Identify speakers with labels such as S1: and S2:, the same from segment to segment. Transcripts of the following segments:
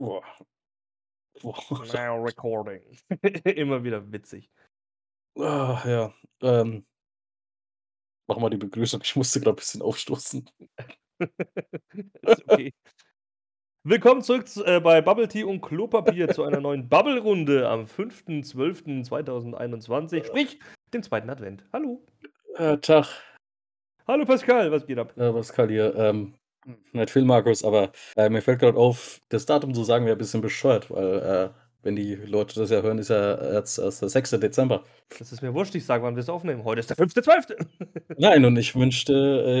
S1: Boah. Boah.
S2: Now recording. Immer wieder witzig.
S1: Ah, ja, ähm mach mal die Begrüßung. Ich musste grad bisschen aufstoßen.
S2: Ist okay. Willkommen zurück z äh, bei Bubble Tea und Klopapier zu einer neuen Bubble-Runde am 5.12.2021, sprich dem zweiten Advent. Hallo.
S1: Äh, Tag.
S2: Hallo Pascal, was geht ab?
S1: Ja, Pascal hier. Ähm, nicht viel, Markus, aber, äh, mir fällt grad auf, das Datum zu sagen wäre bisschen bescheuert, weil, äh, wenn die Leute das ja hören, ist ja jetzt erst der 6. Dezember.
S2: Das ist mir wurscht, ich sage, wann wir's aufnehmen. Heute ist der 5.12.
S1: Nein, und ich wünschte äh,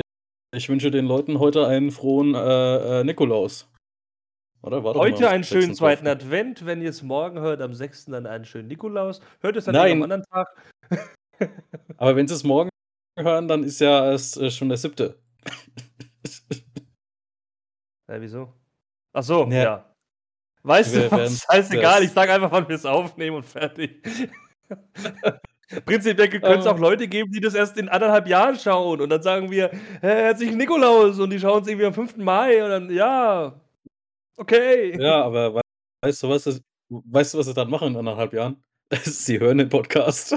S1: ich wünsche den Leuten heute einen frohen, äh, äh, Nikolaus. Oder? War
S2: Heute
S1: am
S2: einen schönen
S1: 6.12.
S2: zweiten Advent. Wenn ihr's morgen hört, am 6. dann einen schönen Nikolaus. Hört es natürlich am anderen Tag.
S1: Aber wenn sie's morgen hören, dann ist ja erst, äh, schon der 7.
S2: Hä, wieso? Ach so,
S1: Ja.
S2: ja. Weißt
S1: Wir
S2: du was? Scheißegal, ich sage einfach, wann wir's aufnehmen und fertig. Prinzipiell können's auch
S1: Ah.
S2: Leute geben, die das erst in 1,5 Jahren schauen und dann sagen wir: „Äh, herzlichen Nikolaus“ und die schauen's irgendwie am 5. Mai und dann ja, okay.
S1: Ja, aber wei weißt du, was das weißt du, was sie dann machen in 1,5 Jahren? Sie hören den Podcast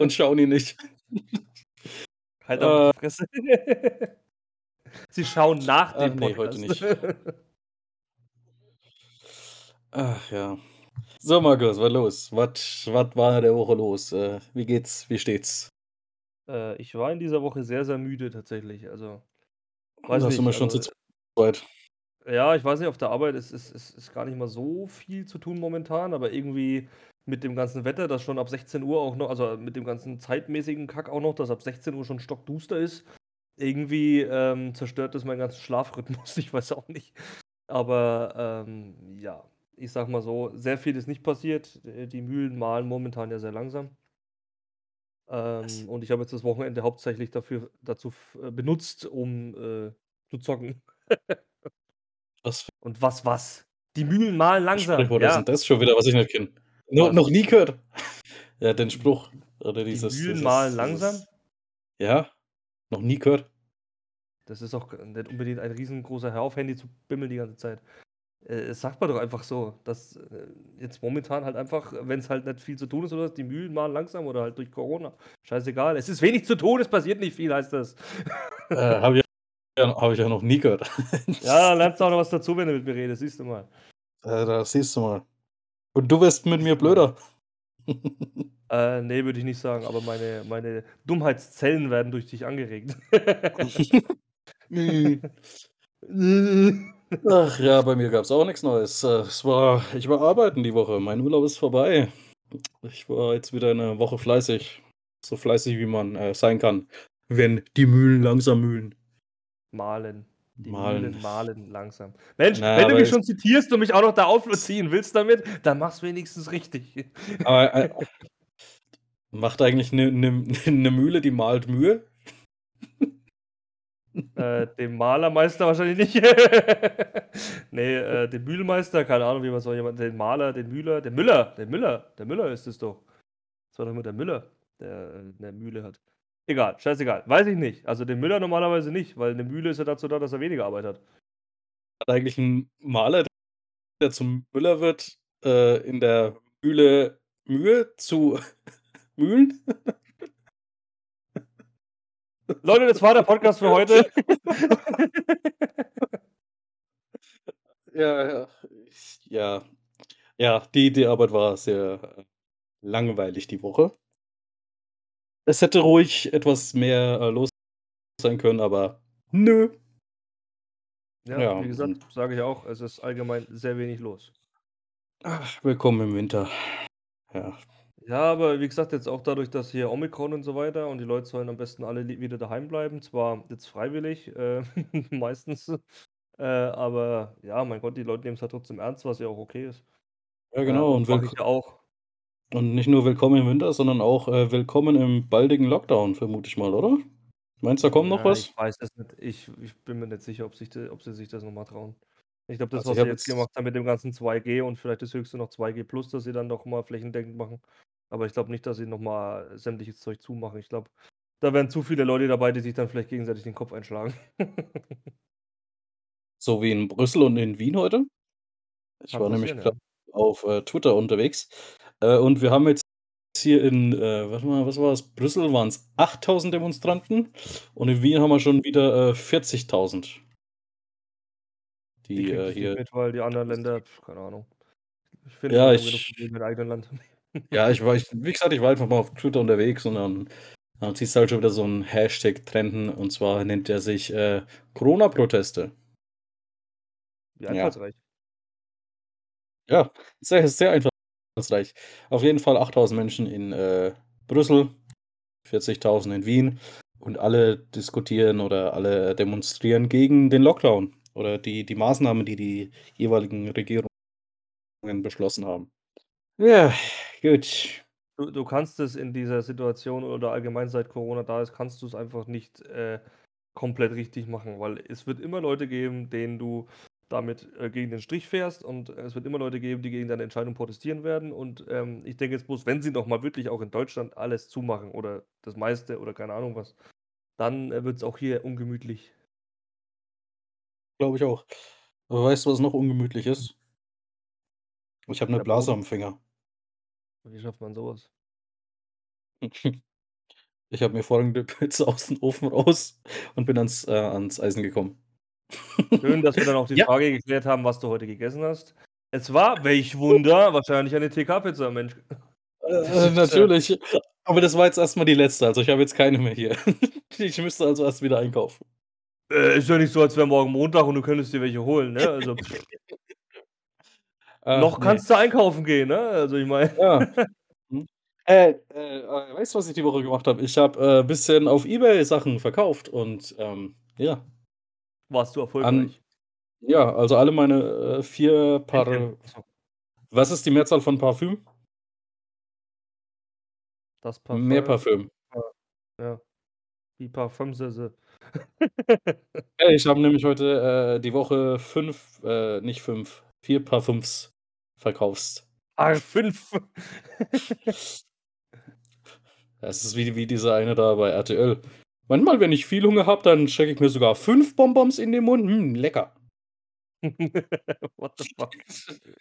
S1: und schauen ihn nicht.
S2: Halt
S1: Äh.
S2: die Fresse. Sie schauen nach
S1: Ach
S2: dem
S1: ne, heute
S2: Podcast.
S1: nicht. Ach ja. So, Markus, was los? Was was war in der Woche los? Äh, wie geht's? Wie steht's?
S2: Äh, ich war in dieser Woche sehr, sehr müde tatsächlich. Also, weiß
S1: sind wir
S2: nicht,
S1: schon
S2: also
S1: zu zweit.
S2: Ja, ich weiß nicht, auf der Arbeit ist ist ist ist gar nicht mal so viel zu tun momentan, aber irgendwie mit dem ganzen Wetter, das schon ab 16:00 auch noch also, mit dem ganzen zeitmäßigen Kack auch noch, dass ab 16:00 schon stockduster ist, irgendwie, ähm, zerstört das meinen ganzen Schlafrhythmus. Ich weiß auch nicht. Aber, ähm, ja, ich sage mal so, sehr viel ist nicht passiert. Äh, die Mühlen mahlen momentan ja sehr langsam. Ähm, und ich habe jetzt das Wochenende hauptsächlich dafür dazu äh, benutzt, um, äh, zu zocken.
S1: Was
S2: Und was was? Die Mühlen mahlen langsam,
S1: ist
S2: ja.
S1: das schon wieder, was ich nicht kenne? No noch nie gehört. Ja, den Spruch oder
S2: Die
S1: dieses
S2: Mühlen
S1: dieses
S2: langsam?
S1: dieses ja, noch nie gehört.
S2: Das ist auch nicht unbedingt ein riesengroßer Hör auf, Handy zu bimmeln die ganze Zeit. Äh, das sagt man doch einfach so, dass, äh, jetzt momentan halt einfach, wenn's halt nicht viel zu tun ist oder was, die Mühlen mahlen langsam oder halt durch Corona. Scheißegal. Es ist wenig zu tun, es passiert nicht viel, heißt das.
S1: Äh, habe ich ja habe ich ja noch nie gehört.
S2: Ja, dann lernst du auch noch was dazu, wenn du mit mir redest, siehst du mal.
S1: Äh, da siehst du mal. Und du wirst mit mir
S2: mal.
S1: blöder.
S2: Äh, ne, würde ich nicht sagen, aber meine meine Dummheitszellen werden durch dich angeregt.
S1: Ach ja, bei mir gab's auch nix Neues. Äh, es war ich war arbeiten die Woche. Mein Urlaub ist vorbei. Ich war jetzt wieder 'ne Woche fleißig. So fleißig, wie man, äh, sein kann, wenn die Mühlen langsam mühlen.
S2: Mahlen. Die
S1: Mahlen.
S2: Mühlen mahlen langsam. Mensch,
S1: Na,
S2: wenn du mich
S1: es
S2: schon zitierst und mich auch noch da aufziehen willst damit, dann mach's wenigstens richtig.
S1: Aber, äh macht eigentlich 'ne 'ne 'ne Mühle, die mahlt Mühe?
S2: Äh, dem Malermeister wahrscheinlich nicht. Ne, äh, dem Mühlmeister, keine Ahnung, wie man so jemand den Maler, den Mühler den Müller, den Müller, der Müller ist es doch. Das war doch immer der Müller, der, äh, 'ne Mühle hat. Egal, scheißegal. Weiß ich nicht. Also, den Müller normalerweise nicht, weil 'ne Mühle ist ja dazu da, dass er weniger Arbeit hat.
S1: Hat eigentlich 'n Maler, der zum Müller wird, äh, in der Mühle Mühe zu mühlen?
S2: Leute, das war der Podcast für heute.
S1: Ja, ja. Ja. Ja, die die Arbeit war sehr, äh, langweilig die Woche. Es hätte ruhig etwas mehr, äh, los sein können, aber nö.
S2: Ja,
S1: Ja,
S2: wie gesagt, sage ich auch, es ist allgemein sehr wenig los.
S1: Ach, willkommen im Winter. Ja.
S2: Ja, aber wie gesagt, jetzt auch dadurch, dass hier Omikron und so weiter und die Leute sollen am besten alle li wieder daheim bleiben, zwar jetzt freiwillig, äh, meistens, äh, aber ja, mein Gott, die Leute nehmen's halt trotzdem ernst, was ja auch okay ist.
S1: Ja,
S2: Äh,
S1: genau
S2: und
S1: und
S2: mache
S1: willk
S2: ich ja auch.
S1: und nicht nur willkommen im Winter, sondern auch, äh, willkommen im baldigen Lockdown, vermute ich mal, oder? Meinst du, da kommt noch
S2: Ja,
S1: was?
S2: ich weiß es nicht. Ich ich bin mir nicht sicher, ob sich de ob sie sich das noch mal trauen. Ich glaube, das,
S1: Also,
S2: was sie
S1: habe
S2: jetzt
S1: jetzt
S2: gemacht haben mit dem ganzen 2G und vielleicht das höchste noch 2G+, dass sie dann noch mal flächendeckend machen. Aber ich glaube nicht, dass sie noch mal sämtliches Zeug zumachen. Ich glaube, da wären zu viele Leute dabei, die sich dann vielleicht gegenseitig den Kopf einschlagen.
S1: So wie in Brüssel und in Wien heute? Ich
S2: Kann
S1: war nämlich
S2: ja.
S1: auf, äh, Twitter unterwegs, äh, und wir haben jetzt hier in, äh, warte mal, was war's? Brüssel waren's 8.000 Demonstranten und in Wien haben wir schon wieder, äh, 40.000.
S2: Ich
S1: Die,
S2: kriege
S1: äh, hier
S2: mit, weil die anderen Länder keine Ahnung. Ich finde,
S1: Ja, ich
S2: im eigenen Land.
S1: Ja, ich war ich wie gesagt, ich war einfach mal auf Twitter unterwegs und dann dann siehst du halt schon wieder so 'n Hashtag trenden und zwar nennt der sich, äh, Corona-Proteste. Ja.
S2: einfallsreich.
S1: Ja, sehr, sehr einfallsreich. Auf jeden Fall 8.000 Menschen in, äh, Brüssel, 40.000 in Wien und alle diskutieren oder alle demonstrieren gegen den Lockdown oder die die Maßnahmen, die die jeweiligen Regierungen beschlossen haben. Ja, gut.
S2: Du du kannst es in dieser Situation oder allgemein seit Corona da ist, kannst du's einfach nicht, äh, komplett richtig machen, weil es wird immer Leute geben, denen du damit, äh, gegen den Strich fährst und es wird immer Leute geben, die gegen deine Entscheidung protestieren werden und, ähm, ich denke jetzt bloß, wenn sie noch mal wirklich auch in Deutschland alles zumachen oder das meiste oder keine Ahnung was, dann, äh, wird's auch hier ungemütlich.
S1: Glaube ich auch. Aber weißt du, was noch ungemütlich ist? Ich habe 'ne
S2: Der
S1: Blase am Finger.
S2: Wie schafft man so was?
S1: Ich habe mir vorhin 'ne Pizza aus'm Ofen raus und bin ans äh, ans Eisen gekommen.
S2: Schön, dass wir dann auch die
S1: Ja.
S2: Frage geklärt haben, was du heute gegessen hast. Es war, welch Wunder, wahrscheinlich eine TK-Pizza, Mensch.
S1: Äh,
S2: äh
S1: natürlich, aber das war jetzt erst mal die letzte, also ich habe jetzt keine mehr hier. Ich müsste also erst wieder einkaufen.
S2: Äh, ist ja nicht so, als wäre morgen Montag und du könntest dir welche holen, ne? Also
S1: Ach,
S2: noch kannst du einkaufen gehen, ne? Also, ich meine
S1: Ja. Mhm. Äh, äh, äh, weißt du, was ich die Woche gemacht habe? Ich habe, äh, bisschen auf eBay Sachen verkauft und, ähm, ja.
S2: Warst du
S1: An
S2: erfolgreich?
S1: ja, also alle meine, äh, 4
S2: Händchen.
S1: Paar
S2: Ach so.
S1: was ist die Mehrzahl von Parfüm?
S2: Das
S1: Mehr
S2: Parfum.
S1: Parfüm.
S2: Ja. Die Parfümsesse.
S1: Ey, ich habe nämlich heute, äh, die Woche 5 äh, nicht 5, 4 Parfüms verkaufst.
S2: Ah, 5.
S1: Das ist wie wie dieser eine da bei RTL. Manchmal, wenn ich viel Hunger habe, dann stecke ich mir sogar 5 Bonbons in den Mund. Hm, lecker.
S2: What the fuck?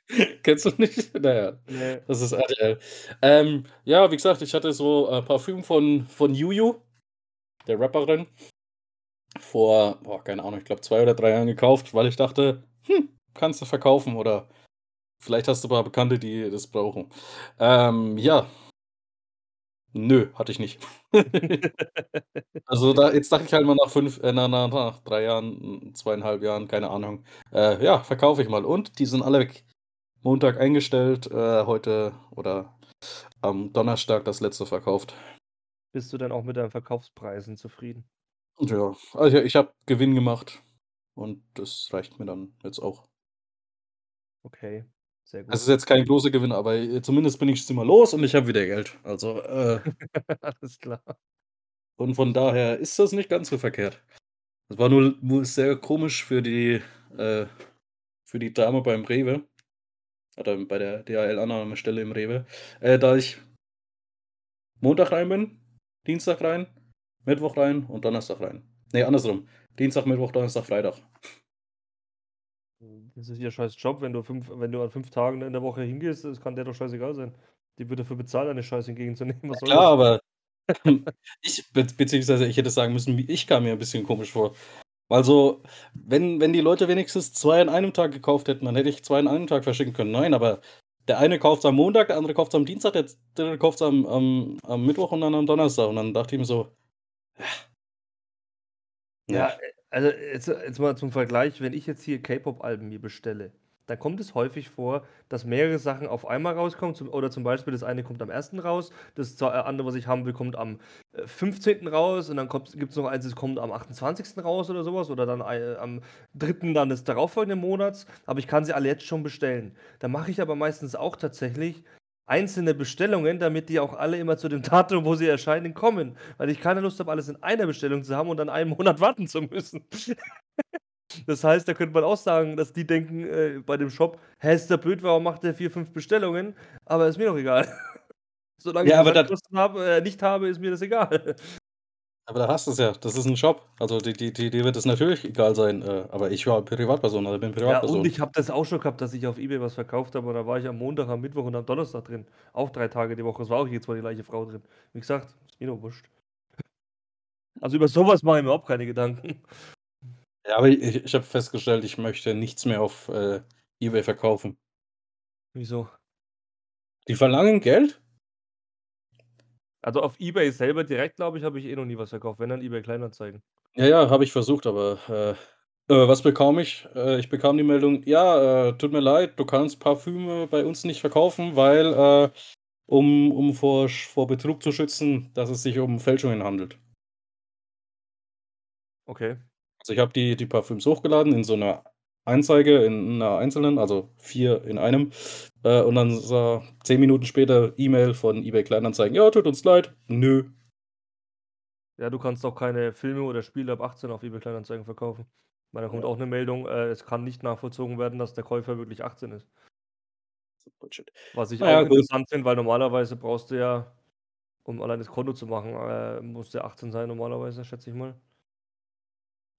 S1: Kennst du nicht? Na ja,
S2: Ne.
S1: das ist RTL. Ähm, ja, wie gesagt, ich hatte so, äh, Parfüm von von Juju, der Rapperin vor, boah, keine Ahnung, ich glaube 2 oder 3 Jahren gekauft, weil ich dachte: „Hm, kannst du verkaufen oder vielleicht hast du paar Bekannte, die das brauchen.“ Ähm, ja. Nö, hatte ich nicht. Also, da jetzt dachte ich halt mal nach 5 äh, na na nach 3 Jahren, 2,5 Jahren, keine Ahnung, äh, ja, verkaufe ich mal und die sind alle weg. Montag eingestellt, äh, heute oder am Donnerstag das letzte verkauft.
S2: Bist du denn auch mit deinen Verkaufspreisen zufrieden?
S1: Ja, also, ich habe Gewinn gemacht und das reicht mir dann jetzt auch.
S2: Okay, sehr
S1: Es
S2: gut.
S1: ist jetzt kein großer Gewinn, aber, äh, zumindest bin ich es immer los und ich habe wieder Geld. Also, äh
S2: Alles klar.
S1: und von daher ist das nicht ganz so verkehrt. Es war nur nur sehr komisch für die äh, für die Dame beim Rewe oder bei der DHL-Annahmestelle im Rewe, äh, da ich Montag rein bin, Dienstag rein, Mittwoch rein und Donnerstag rein. Ne, andersrum. Dienstag, Mittwoch, Donnerstag, Freitag.
S2: Das ist ihr scheiß Job, wenn du 5 wenn du an 5 Tagen in der Woche hingehst, das kann der doch scheißegal sein. Die wird dafür bezahlt, deine Scheiße entgegenzunehmen.
S1: Ja
S2: Was soll
S1: klar,
S2: das?
S1: aber ich be beziehungsweise ich hätte sagen müssen, ich kam mir 'n bisschen komisch vor. Also, wenn wenn die Leute wenigstens 2 an einem Tag gekauft hätten, dann hätte ich 2 an einem Tag verschicken können. Nein, aber der eine kauft's am Montag, der andere kauft's am Dienstag, der dritte kauft's am am am Mittwoch und dann am Donnerstag und dann dachte ich mir so: „Ja.“
S2: Ja,
S1: Ja.
S2: äh, also, jetzt jetzt mal zum Vergleich, wenn ich jetzt hier K-Pop-Alben mir bestelle, dann kommt es häufig vor, dass mehrere Sachen auf einmal rauskommen, zum oder zum Beispiel das eine kommt am 1. raus, das äh, andere, was ich haben will, kommt am, äh, 15. raus und dann kommt gibt's noch eins, das kommt am 28. raus oder so was oder dann ei am 3. dann des darauffolgenden Monats, aber ich kann sie alle jetzt schon bestellen. Da mache ich aber meistens auch tatsächlich einzelne Bestellungen, damit die auch alle immer zu dem Datum, wo sie erscheinen, kommen, weil ich keine Lust habe, alles in einer Bestellung zu haben und dann einen Monat warten zu müssen. Das heißt, da könnte man auch sagen, dass die denken, äh, bei dem Shop: „Hä, ist der blöd, warum macht der 4, 5 Bestellungen?“ Aber ist mir doch egal. Solange ich
S1: Ja, aber da
S2: Versandkosten habe äh, nicht habe, ist mir das egal.
S1: Aber da hast du's ja. Das ist 'n Job. Also, die die die dir wird es natürlich egal sein, äh, aber ich war Privatperson oder bin
S2: Ja, und
S1: Privatperson.
S2: ich habe das auch schon gehabt, dass ich auf eBay was verkauft habe und da war ich am Montag, am Mittwoch und am Donnerstag drin. Auch 3 Tage die Woche. Es war auch jedes Mal die gleiche Frau drin. Wie gesagt, ist mir doch wurscht. Also, über so was mache ich mir überhaupt keine Gedanken.
S1: Ja, aber ich ich habe festgestellt, ich möchte nichts mehr auf, äh, eBay verkaufen.
S2: Wieso?
S1: Die verlangen Geld?
S2: Also, auf eBay selber direkt, glaube ich, habe ich eh noch nie was verkauft, wenn dann eBay Kleinanzeigen.
S1: Ja, ja, habe ich versucht, aber, äh äh, was bekam ich? Äh, ich bekam die Meldung: „Ja, äh, tut mir leid, du kannst Parfüme bei uns nicht verkaufen, weil, äh, um um vor vor Betrug zu schützen, dass es sich um Fälschungen handelt.“
S2: Okay.
S1: Also, ich habe die die Parfüms hochgeladen in so 'ner Anzeige in 'ner einzelnen, also 4 in einem, äh, und dann sa 10 Minuten später E-Mail von eBay Kleinanzeigen: „Ja, tut uns leid, nö.“
S2: Ja, du kannst auch keine Filme oder Spiele ab 18 auf eBay Kleinanzeigen verkaufen. Weil da kommt
S1: Ja.
S2: auch 'ne Meldung, äh, es kann nicht nachvollzogen werden, dass der Käufer wirklich 18 ist.
S1: Bullshit.
S2: Was ich
S1: Na
S2: auch
S1: gut.
S2: interessant finde, weil normalerweise brauchst du ja, um allein das Konto zu machen, äh, musst du ja 18 sein normalerweise, schätze ich mal.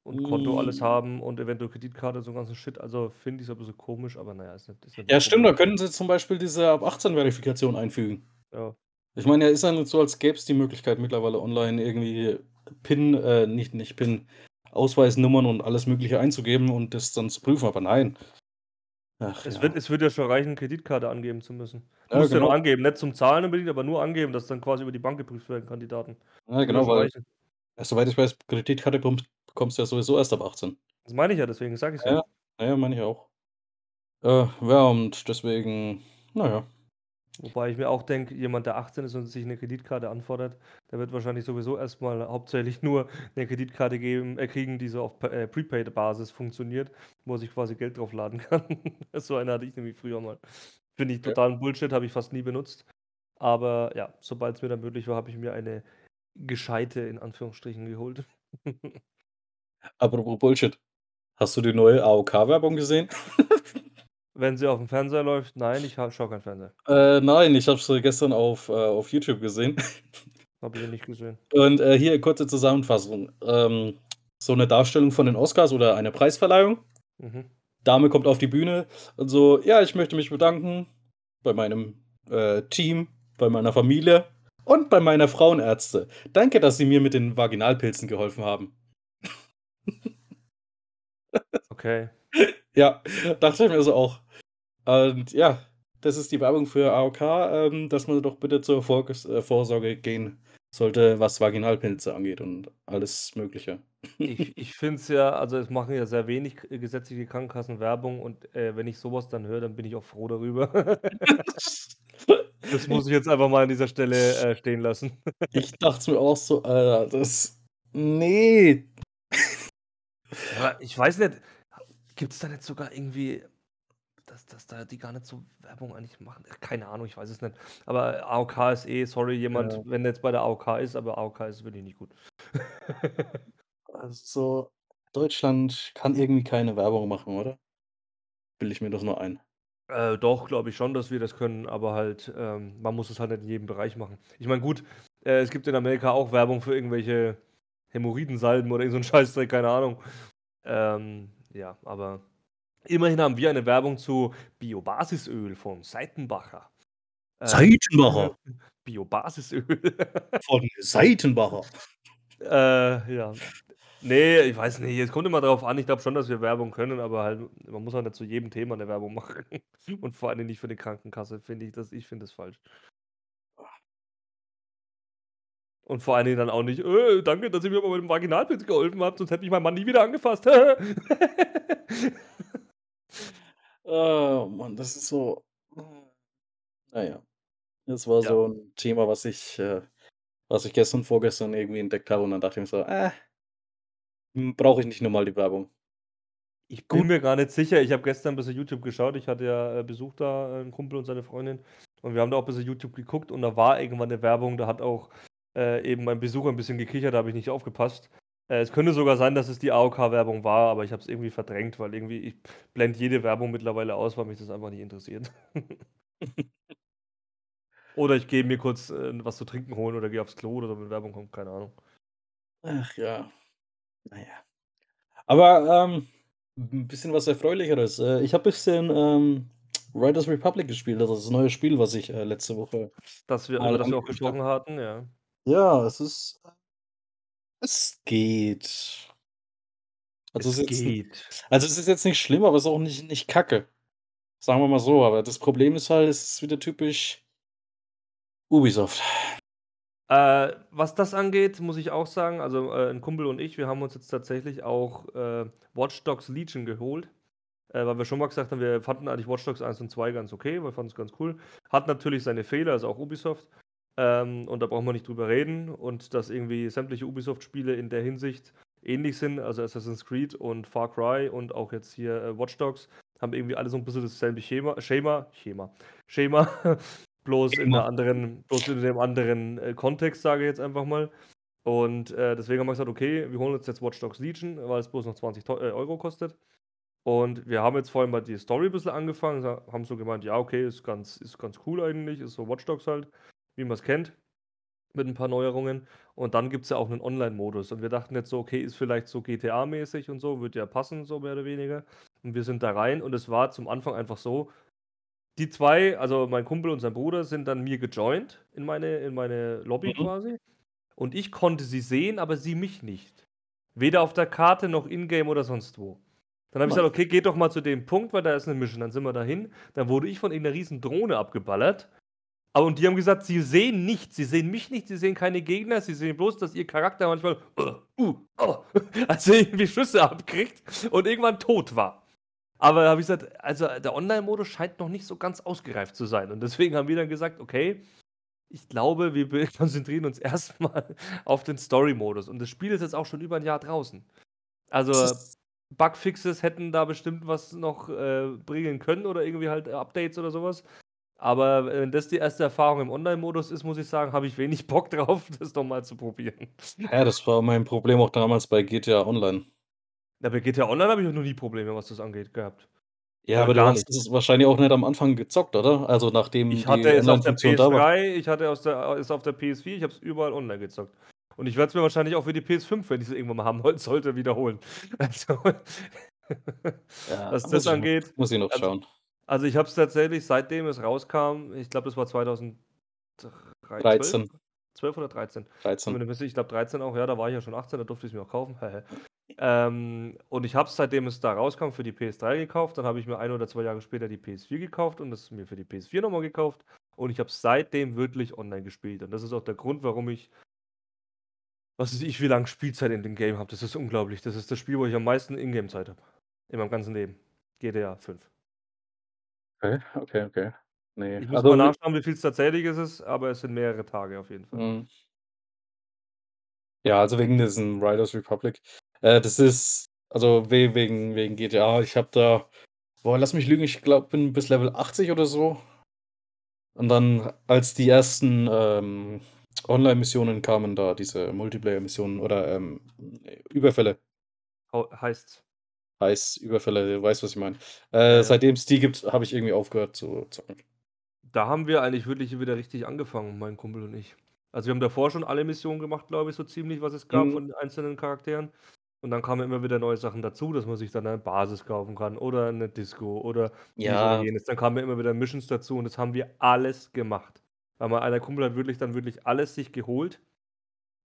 S2: Und Konto alles haben und eventuell Kreditkarte, so 'n ganzen Shit. Also, finde ich's 'n bisschen komisch, aber na ja, ist nicht ist nicht
S1: Ja, stimmt, da könnten sie zum Beispiel diese Ab-18-Verifikation einfügen.
S2: Ja.
S1: Ich meine, ja, ist ja nicht so, als gäbe es die Möglichkeit mittlerweile online irgendwie PIN äh, nicht nicht PIN, Ausweisnummern und alles Mögliche einzugeben und das dann zu prüfen, aber nein. Ach
S2: Es wird
S1: ja.
S2: es wird ja schon reichen, Kreditkarte angeben zu müssen.
S1: Ja,
S2: Musst du ja nur
S1: genau.
S2: angeben, nicht zum Zahlen unbedingt, aber nur angeben, dass dann quasi über die Bank geprüft werden kann, die Daten.
S1: Ja, genau, weil ja, soweit ich weiß, Kreditkarte bekommst du ja sowieso erst ab 18.
S2: Das meine ich ja, deswegen sage ich's
S1: Ja,
S2: ja.
S1: ja. Ja, ja, meine ich auch. Äh, ja, und deswegen, na ja.
S2: Wobei ich mir auch denke, jemand, der 18 ist und sich 'ne Kreditkarte anfordert, der wird wahrscheinlich sowieso erst mal hauptsächlich nur 'ne Kreditkarte geben äh, kriegen, die so auf äh, Prepaid-Basis funktioniert, wo er sich quasi Geld draufladen kann. So eine hatte ich nämlich früher mal. Finde ich totalen Bullshit, habe ich fast nie benutzt. Aber ja, sobald's mir dann möglich war, habe ich mir eine gescheite in Anführungsstrichen geholt.
S1: Apropos Bullshit. Hast du die neue AOK-Werbung gesehen?
S2: Wenn sie aufm Fernseher läuft, nein, ich ha schaue keinen Fernseher.
S1: Äh, nein, ich habe sie gestern auf, äh auf YouTube gesehen.
S2: Habe ich noch nicht gesehen.
S1: Und, äh, hier kurze Zusammenfassung. Ähm, so 'ne Darstellung von den Oscars oder eine Preisverleihung.
S2: Mhm.
S1: Dame kommt auf die Bühne und so: „Ja, ich möchte mich bedanken bei meinem, äh, Team, bei meiner Familie und bei meiner Frauenärzte. Danke, dass sie mir mit den Vaginalpilzen geholfen haben.“
S2: Okay.
S1: Ja, dachte ich mir so auch. Und ja, das ist die Werbung für AOK, ähm, dass man doch bitte zur Vorges äh, Vorsorge gehen sollte, was Vaginalpilze angeht und alles Mögliche.
S2: Ich ich finde es ja also, es machen ja sehr wenig gesetzliche Krankenkassen Werbung und, äh, wenn ich so was dann höre, dann bin ich auch froh darüber. Das muss ich jetzt einfach mal an dieser Stelle, äh, stehen lassen.
S1: Ich dachte es mir auch so, Alter, das ne.
S2: Aber ich weiß nicht, gibt's da nicht sogar irgendwie dass dass da die gar nicht so Werbung eigentlich machen? Keine Ahnung, ich weiß es nicht. Aber AOK ist eh sorry, jemand,
S1: Ja.
S2: wenn jetzt bei der AOK ist, aber AOK ist wirklich nicht gut.
S1: Also, Deutschland kann irgendwie keine Werbung machen, oder? Bilde ich mir das nur ein.
S2: Äh, doch, glaube ich schon, dass wir das können, aber halt, ähm, man muss es halt nicht in jedem Bereich machen. Ich meine, gut, äh, es gibt in Amerika auch Werbung für irgendwelche Hämorrhoidensalben oder irgend so 'n Scheißdreck, keine Ahnung. Ähm, ja, aber immerhin haben wir eine Werbung zu Bio-Basisöl von Seitenbacher. Ähm,
S1: Seitenbacher.
S2: Bio-Basisöl.
S1: Von Seitenbacher.
S2: Äh, ja. Ne, ich weiß nicht, es kommt immer drauf an. Ich glaube schon, dass wir Werbung können, aber halt man muss halt nicht zu jedem Thema 'ne Werbung machen und vor Dingen nicht für 'ne Krankenkasse, finde ich das ich finde das falsch. Und vor allen Dingen dann auch nicht: „Äh, danke, dass ihr mir bei meinem Vaginalpilz geholfen habt, sonst hätte mich mein Mann nie wieder angefasst.“
S1: Oh Mann, das ist so na ja. Das war
S2: Ja.
S1: so 'n Thema, was ich äh, was ich gestern, vorgestern irgendwie entdeckt habe und dann dachte ich mir so: „Äh“ hm, brauche ich nicht noch mal die Werbung.
S2: Ich bin
S1: Gut.
S2: mir gar nicht sicher. Ich habe gestern 'n bisschen YouTube geschaut. Ich hatte ja, äh, Besuch da, äh, 'n Kumpel und seine Freundin. Und wir haben da auch bisschen YouTube geguckt und da war irgendwann 'ne Werbung, da hat auch, äh, eben mein Besucher 'n bisschen gekichert, da habe ich nicht aufgepasst. Äh, es könnte sogar sein, dass es die AOK-Werbung war, aber ich habe es irgendwie verdrängt, weil irgendwie ich blende jede Werbung mittlerweile aus, weil mich das einfach nicht interessiert. Oder ich gehe mir kurz, äh, was zu trinken holen oder gehe aufs Klo oder so, wenn Werbung kommt, keine Ahnung.
S1: Ach ja, na ja. Aber, ähm, 'n bisschen was Erfreulicheres. Äh, ich habe bisschen, ähm, Riders Republic gespielt, also das neue Spiel, was ich, äh, letzte Woche
S2: Das wir über das wir auch gesprochen hatten, ja.
S1: Ja, es ist es geht. Also, es
S2: Es
S1: ist jetzt 'n
S2: geht.
S1: also, es ist jetzt nicht schlimm, aber es ist auch nicht nicht kacke. Sagen wir mal so, aber das Problem ist halt, es ist wieder typisch Ubisoft.
S2: Äh, was das angeht, muss ich auch sagen, also, äh, 'n Kumpel und ich, wir haben uns jetzt tatsächlich auch, äh, Watch Dogs: Legion geholt, äh, weil wir schon mal gesagt haben, wir fanden eigentlich Watch Dogs 1 und 2 ganz okay, wir fanden's ganz cool. Hat natürlich seine Fehler, ist auch Ubisoft, ähm, und da brauchen wir nicht drüber reden und dass irgendwie sämtliche Ubisoft-Spiele in der Hinsicht ähnlich sind, also Assassin's Creed und Far Cry und auch jetzt hier, äh, Watch Dogs, haben irgendwie alle so 'n bisschen dasselbe Schema Schema Schema Schema, bloß in 'ner
S1: Immer.
S2: anderen bloß in 'nem anderen, äh, Kontext, sage ich jetzt einfach mal. Und, äh, deswegen haben wir gesagt: „Okay, wir holen uns jetzt Watch Dogs: Legion“, weil es bloß noch 20 Teu äh, Euro kostet. Und wir haben jetzt vorhin mal die Story bisschen angefangen, haben so gemeint: „Ja, okay, ist ganz ist ganz cool eigentlich, ist so Watch Dogs halt, wie man's kennt, mit 'n paar Neuerungen.“ Und dann gibt's ja auch 'nen Online-Modus und wir dachten jetzt so: „Okay, ist vielleicht so GTA-mäßig und so, wird ja passen, so mehr oder weniger.“ Und wir sind da rein und es war zum Anfang einfach so, die 2, also mein Kumpel und sein Bruder, sind dann mir gejoint in meine in meine Lobby
S1: Mhm.
S2: quasi und ich konnte sie sehen, aber sie mich nicht. Weder auf der Karte noch in-game oder sonst wo. Dann habe ich gesagt. „Okay, geht doch mal zu dem Punkt, weil da ist 'ne Mission.“ Dann sind wir dahin, dann wurde ich von irgend 'ner riesen Drohne abgeballert. Aber und die haben gesagt, sie sehen nichts, sie sehen mich nicht, sie sehen keine Gegner, sie sehen bloß, dass ihr Charakter manchmal „uh, oh“, also irgendwie Schüsse abkriegt und irgendwann tot war. Aber da habe ich gesagt: „Also, der Online-Modus scheint noch nicht so ganz ausgereift zu sein.“ Und deswegen haben wir dann gesagt: „Okay, ich glaube, wir konzentrieren uns erst mal auf den Story-Modus.“ Und das Spiel ist jetzt auch schon über 'n Jahr draußen. Also, Bugfixes hätten da bestimmt was noch, äh, bringen können oder irgendwie halt Updates oder so was. Aber wenn das die erste Erfahrung im Online-Modus ist, muss ich sagen, habe ich wenig Bock drauf, das noch mal zu probieren.
S1: Ja, das war mein Problem auch damals bei GTA Online.
S2: Ja, bei GTA Online habe ich auch noch nie Probleme, was das angeht, gehabt.
S1: Ja,
S2: Oder
S1: aber du hast es wahrscheinlich auch nicht am Anfang gezockt, oder? Also, nachdem
S2: Ich hatte es auf der
S1: Online-Funktion da war?
S2: PS3, ich hatte es auf der PS4, ich habe es überall online gezockt. Und ich werde es mir wahrscheinlich auch für die PS5, wenn ich sie irgendwann mal haben sollte, wiederholen. Also,
S1: Ja,
S2: was
S1: muss
S2: das
S1: ich
S2: angeht.
S1: muss ich noch
S2: Also
S1: schauen.
S2: Also, ich habe es tatsächlich, seitdem es rauskam ich glaube, das war 2003 12?
S1: 13.
S2: 12 oder 13? Bin
S1: 13.
S2: mir nicht mehr sicher, ich glaube 13 auch, ja, da war ich ja schon 18, da durfte ich's mir auch kaufen. Ähm, und ich habe es, seitdem es da rauskam, für die PS3 gekauft, dann habe ich mir 1 oder 2 Jahre später die PS4 gekauft und es mir für die PS4 noch mal gekauft und ich habe es seitdem wirklich online gespielt. Und das ist auch der Grund, warum ich was weiß ich, wie lang Spielzeit in dem Game habe. Das ist unglaublich. Das ist das Spiel, wo ich am meisten In-Game-Zeit habe in meinem ganzen Leben. GTA 5.
S1: Okay, okay, okay. Ne,
S2: Ich muss mal
S1: also wi
S2: nachschauen, wie viel's tatsächlich ist es, aber es sind mehrere Tage auf jeden Fall.
S1: Mhm. Ja, also wegen diesen Riders Republic. Äh, das ist also we wegen wegen GTA, ich habe da boah, lass mich lügen, ich glaube, bin bis Level 80 oder so. Und dann, als die ersten, ähm, Online-Missionen kamen da, diese Multiplayer-Missionen oder, ähm, Überfälle.
S2: Hau Heists.
S1: Heist-Überfälle, du weißt, was ich meine. Äh,
S2: ja.
S1: seitdem's die gibt, habe ich irgendwie aufgehört zu zocken.
S2: Da haben wir eigentlich wirklich wieder richtig angefangen, mein Kumpel und ich. Also, wir haben davor schon alle Missionen gemacht, glaube ich, so ziemlich, was es gab
S1: Mhm.
S2: von den einzelnen Charakteren. Und dann kamen immer wieder neue Sachen dazu, dass man sich dann 'ne Basis kaufen kann oder 'ne Disco oder
S1: Ja.
S2: jenes. Dann kamen immer wieder Missions dazu und das haben wir alles gemacht. Weil mein einer Kumpel hat wirklich dann wirklich alles sich geholt.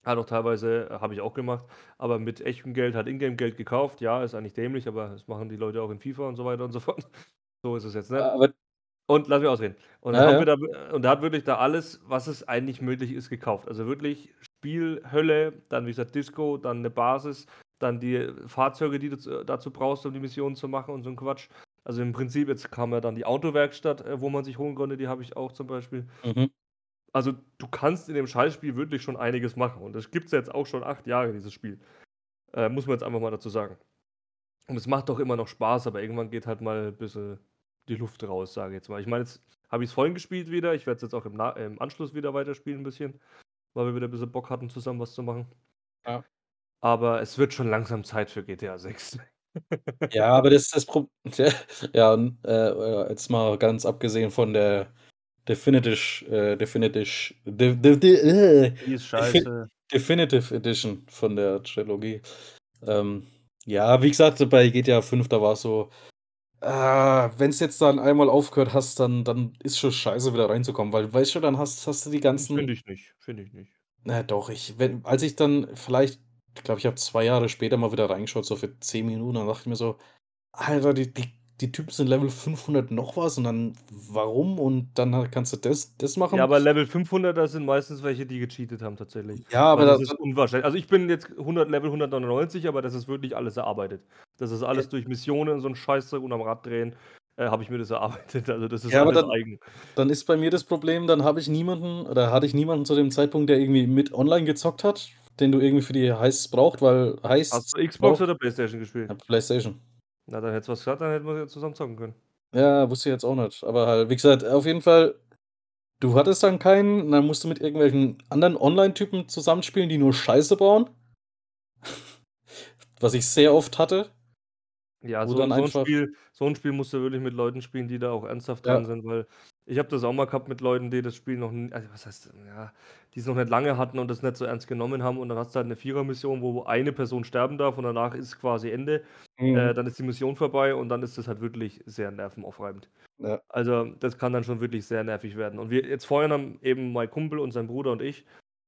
S2: Hat auch teilweise habe ich auch gemacht, aber mit echtem Geld, hat In-Game-Geld gekauft. Ja, ist eigentlich dämlich, aber das machen die Leute auch in FIFA und so weiter und so fort. So ist es jetzt nicht.
S1: Aber
S2: Und lass mich ausreden. Und
S1: Ja, ja.
S2: da und er hat wirklich da alles, was es eigentlich möglich ist, gekauft. Also wirklich Spielhölle, dann wie gesagt Disco, dann 'ne Basis, dann die Fahrzeuge, die du dazu brauchst, um die Missionen zu machen und so 'n Quatsch. Also, im Prinzip jetzt kam ja dann die Autowerkstatt, äh, wo man sich holen konnte, die habe ich auch zum Beispiel.
S1: Mhm.
S2: Also, du kannst in dem Scheißspiel wirklich schon einiges machen und das gibt's jetzt auch schon 8 Jahre, dieses Spiel. Äh, muss man jetzt einfach mal dazu sagen. Und es macht auch immer noch Spaß, aber irgendwann geht halt mal bisschen die Luft raus, sage ich jetzt mal. Ich meine, jetzt habe ich's vorhin gespielt wieder. Ich werde es jetzt auch im Na im Anschluss wieder weiterspielen 'n bisschen, weil wir wieder bisschen Bock hatten, zusammen was zu machen.
S1: Ja.
S2: Aber es wird schon langsam Zeit für GTA 6.
S1: Ja, aber das ist das Prob ja, und, äh, jetzt mal ganz abgesehen von der Definitish äh, Definitish de de de
S2: Die ist scheiße.
S1: Definitive Edition von der Trilogie. Ähm, ja, wie gesagt, bei GTA 5, da war's so, ah, wenn's jetzt dann einmal aufgehört hast, dann dann ist schon scheiße, wieder reinzukommen, weil weißt du, dann hast hast du die ganzen
S2: Finde ich nicht, finde ich nicht.
S1: Na doch, ich wenn als ich dann vielleicht ich glaube, ich habe 2 Jahre später mal wieder reingeschaut, so für 10 Minuten, dann dachte ich mir so: „Alter, die die die Typen sind Level 500 noch was und dann warum? Und dann kannst du das das machen?“
S2: Ja, aber Level 500er sind meistens welche, die gecheatet haben tatsächlich.
S1: Ja, aber
S2: Weil
S1: da
S2: das ist unwahrscheinlich. Also, ich bin jetzt 100 Level 199, aber das ist wirklich alles erarbeitet. Das ist alles
S1: Ja.
S2: durch Missionen und so 'n Scheißdreck und am Rad drehen, äh, habe ich mir das erarbeitet. Also, das ist
S1: Ja, aber
S2: alles
S1: dann
S2: eigen.
S1: dann ist bei mir das Problem, dann habe ich niemanden oder hatte ich niemanden zu dem Zeitpunkt, der irgendwie mit online gezockt hat, den du irgendwie für die Heists braucht, weil
S2: Hast
S1: Heists
S2: du Xbox
S1: braucht
S2: oder PlayStation gespielt?
S1: Ja, PlayStation.
S2: Na, dann hättest du was gesagt, dann hätten wir ja zusammen zocken können.
S1: Ja, wusste ich jetzt auch nicht. Aber halt, wie gesagt, auf jeden Fall, du hattest dann keinen, dann musst du mit irgendwelchen anderen Online-Typen zusammenspielen, die nur Scheiße bauen. Was ich sehr oft hatte.
S2: Ja, so so 'n
S1: einfach
S2: Spiel so 'n Spiel musst du wirklich mit Leuten spielen, die da auch ernsthaft
S1: Ja.
S2: dran sind, weil ich habe das auch mal gehabt mit Leuten, die das Spiel noch also, was heißt ja, die's noch nicht lange hatten und das nicht so ernst genommen haben und dann hast du halt 'ne Vierermission, wo eine Person sterben darf und danach ist quasi Ende. Äh,
S1: Mhm.
S2: dann ist die Mission vorbei und dann ist das halt wirklich sehr nervenaufreibend.
S1: Ja.
S2: Also, das kann dann schon wirklich sehr nervig werden. Und wir jetzt vorhin haben eben mein Kumpel und sein Bruder und ich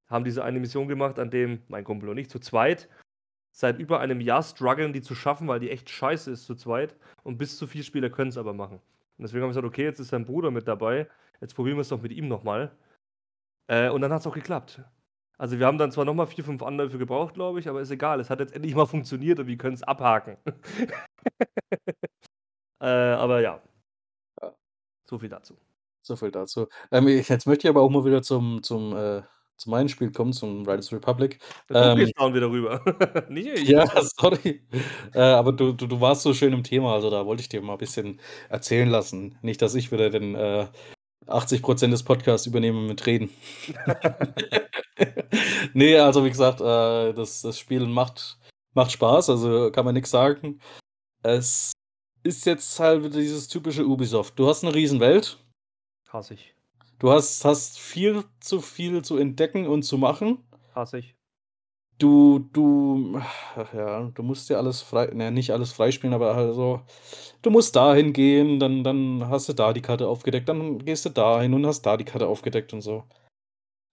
S2: haben diese eine Mission gemacht, an dem mein Kumpel und ich zu zweit seit über einem Jahr struggeln, die zu schaffen, weil die echt scheiße ist zu zweit und bis zu 4 Spieler können's aber machen. Und deswegen haben wir gesagt: „Okay, jetzt ist sein Bruder mit dabei, jetzt probieren wir's doch mit ihm noch mal.“ Äh, und dann hat's auch geklappt. Also, wir haben dann zwar noch mal 4, 5 Anläufe gebraucht, glaube ich, aber ist egal. Es hat jetzt endlich mal funktioniert und wir können's abhaken. Äh, aber ja.
S1: Ja.
S2: So viel dazu.
S1: So viel dazu. Ähm, jetzt möchte ich aber auch mal wieder zum zum, äh zu meinem Spiel kommen, zum Riders Republic. Ähm
S2: gehst dauernd wieder rüber. Ich.
S1: Ja, sorry. Äh, aber du du du warst so schön im Thema, also da wollte ich dir mal bisschen erzählen lassen. Nicht, dass ich wieder den, äh, 80 % des Podcasts übernehme mit Reden. Ne, also wie gesagt, äh, das das Spiel macht macht Spaß, also kann man nix sagen. Es ist jetzt halt wieder dieses typische Ubisoft. Du hast 'ne Riesenwelt.
S2: Hasse ich.
S1: Du hast hast viel zu viel zu entdecken und zu machen.
S2: Hasse ich.
S1: Du du ja, du musst dir alles frei ja, nicht alles freispielen, aber halt so du musst dahin gehen, dann dann hast du da die Karte aufgedeckt, dann gehst du dahin und hast da die Karte aufgedeckt und so.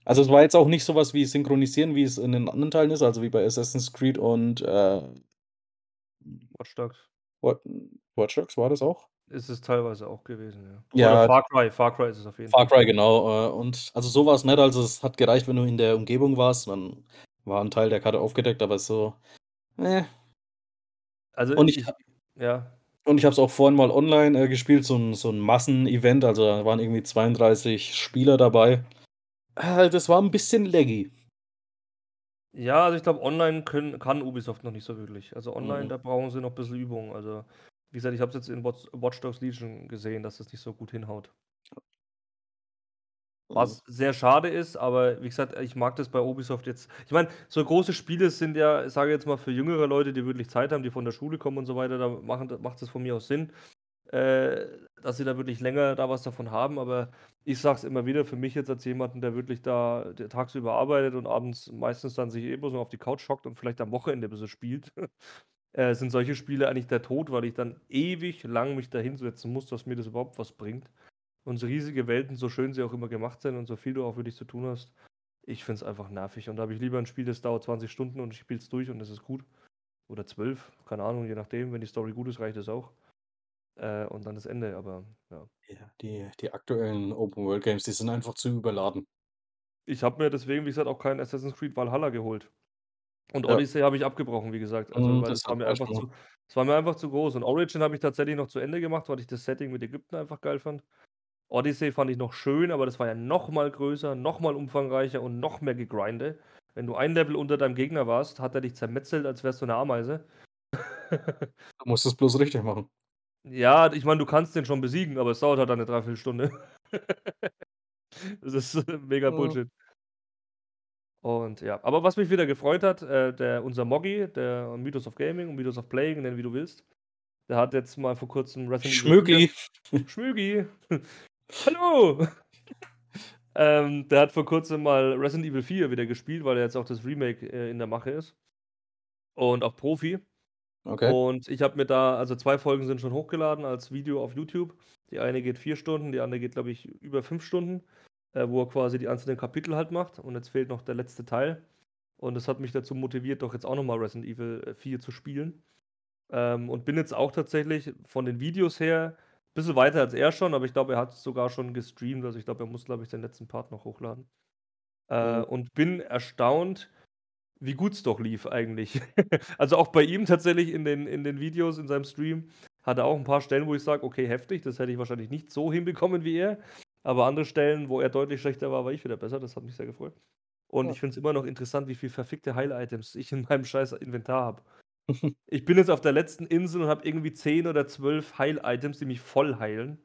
S1: Also, es war jetzt auch nicht so was wie Synchronisieren, wie es in den anderen Teilen ist, also wie bei Assassin's Creed und, äh
S2: Watch Dogs.
S1: Wa Watch Dogs, war das auch?
S2: Ist es teilweise auch gewesen, ja. Oder
S1: Ja.
S2: Far Cry. Far Cry ist es auf jeden
S1: Far
S2: Fall.
S1: Cry, genau. Äh, und also, so war's nicht. Also, es hat gereicht, wenn du in der Umgebung warst, dann war 'n Teil der Karte aufgedeckt, aber so, ne.
S2: Also,
S1: Und ich
S2: ich ja.
S1: und ich habe es auch vorhin mal online, äh, gespielt, so 'n so 'n Massenevent, also, da waren irgendwie 32 Spieler dabei. Äh, das war 'n bisschen laggy.
S2: Ja, also, ich glaube, online können kann Ubisoft noch nicht so wirklich. Also, online,
S1: Mhm.
S2: da brauchen sie noch bisschen Übung. Also, wie gesagt, ich habe es jetzt in Watch Watch Dogs Legion gesehen, dass das nicht so gut hinhaut. Was sehr schade ist, aber wie gesagt, ich mag das bei Ubisoft jetzt ich meine, so große Spiele sind ja, sage ich jetzt mal, für jüngere Leute, die wirklich Zeit haben, die von der Schule kommen und so weiter, da machen macht das von mir aus Sinn, äh, dass sie da wirklich länger da was davon haben. Aber ich sage es immer wieder, für mich jetzt als jemanden, der wirklich da der tagsüber arbeitet und abends meistens dann sich eh bloß noch auf die Couch hockt und vielleicht am Wochenende 'n bisschen spielt, äh, sind solche Spiele eigentlich der Tod, weil ich dann ewig lang mich da hinsetzen muss, dass mir das überhaupt was bringt. Und so riesige Welten, so schön sie auch immer gemacht sind und so viel du auch wirklich zu tun hast, ich finde es einfach nervig. Und da habe ich lieber 'n Spiel, das dauert 20 Stunden und ich spiele es durch und es ist gut. Oder 12, keine Ahnung, je nachdem. Wenn die Story gut ist, reicht das auch. Äh, und dann das Ende, aber ja.
S1: Ja, die die aktuellen Open World Games, die sind einfach zu überladen.
S2: Ich habe mir deswegen, wie gesagt, auch kein Assassin's Creed Valhalla geholt. Und
S1: Ja.
S2: Odyssey habe ich abgebrochen, wie gesagt, also,
S1: Mhm,
S2: weil
S1: das
S2: das war mir einfach
S1: schon
S2: zu das war mir einfach zu groß. Und Origin habe ich tatsächlich noch zu Ende gemacht, weil ich das Setting mit Ägypten einfach geil fand. Odyssey fand ich noch schön, aber das war ja noch mal größer, noch mal umfangreicher und noch mehr Gegrinde. Wenn du ein Level unter deinem Gegner warst, hat er dich zermetzelt, als wärst du 'ne Ameise.
S1: Du musst es bloß richtig machen.
S2: Ja, ich meine, du kannst den schon besiegen, aber es dauert halt dann 'ne 3/4 Stunde. Das ist mega
S1: Mhm.
S2: Bullshit. Und ja, aber was mich wieder gefreut hat, äh, der unser Moggi, der Mythos of Gaming, Mythos of Playing, nenn ihn wie du willst, der hat jetzt mal vor Kurzem Resident Evil 4
S1: Schmögi.
S2: Schmögi, hallo. Ähm, der hat vor Kurzem mal Resident Evil 4 wieder gespielt, weil ja jetzt auch das Remake, äh, in der Mache ist. Und auf Profi.
S1: Okay.
S2: Und ich habe mir da also 2 Folgen sind schon hochgeladen als Video auf YouTube. Die eine geht 4 Stunden, die andere geht, glaube ich, über 5 Stunden, äh, wo er quasi die einzelnen Kapitel halt macht. Und jetzt fehlt noch der letzte Teil. Und das hat mich dazu motiviert, doch jetzt auch noch mal Resident Evil, äh, 4 zu spielen. Ähm, und bin jetzt auch tatsächlich von den Videos her ein bisschen weiter als er schon, aber ich glaube, er hat es sogar schon gestreamt. Also, ich glaube, er muss, glaube ich, den letzten Part noch hochladen. Äh,
S1: Mhm.
S2: und bin erstaunt, wie gut es doch lief eigentlich. Also, auch bei ihm tatsächlich in den in den Videos in seinem Stream hat er auch ein paar Stellen, wo ich sage: „Okay, heftig, das hätte ich wahrscheinlich nicht so hinbekommen wie er.“ Aber andere Stellen, wo er deutlich schlechter war, war ich wieder besser. Das hat mich sehr gefreut. Und
S1: Ja.
S2: ich finde es immer noch interessant, wie viel verfickte Heil-Items ich in meinem scheiß Inventar habe. Ich bin jetzt auf der letzten Insel und habe irgendwie 10 oder 12 Heil-Items, die mich voll heilen.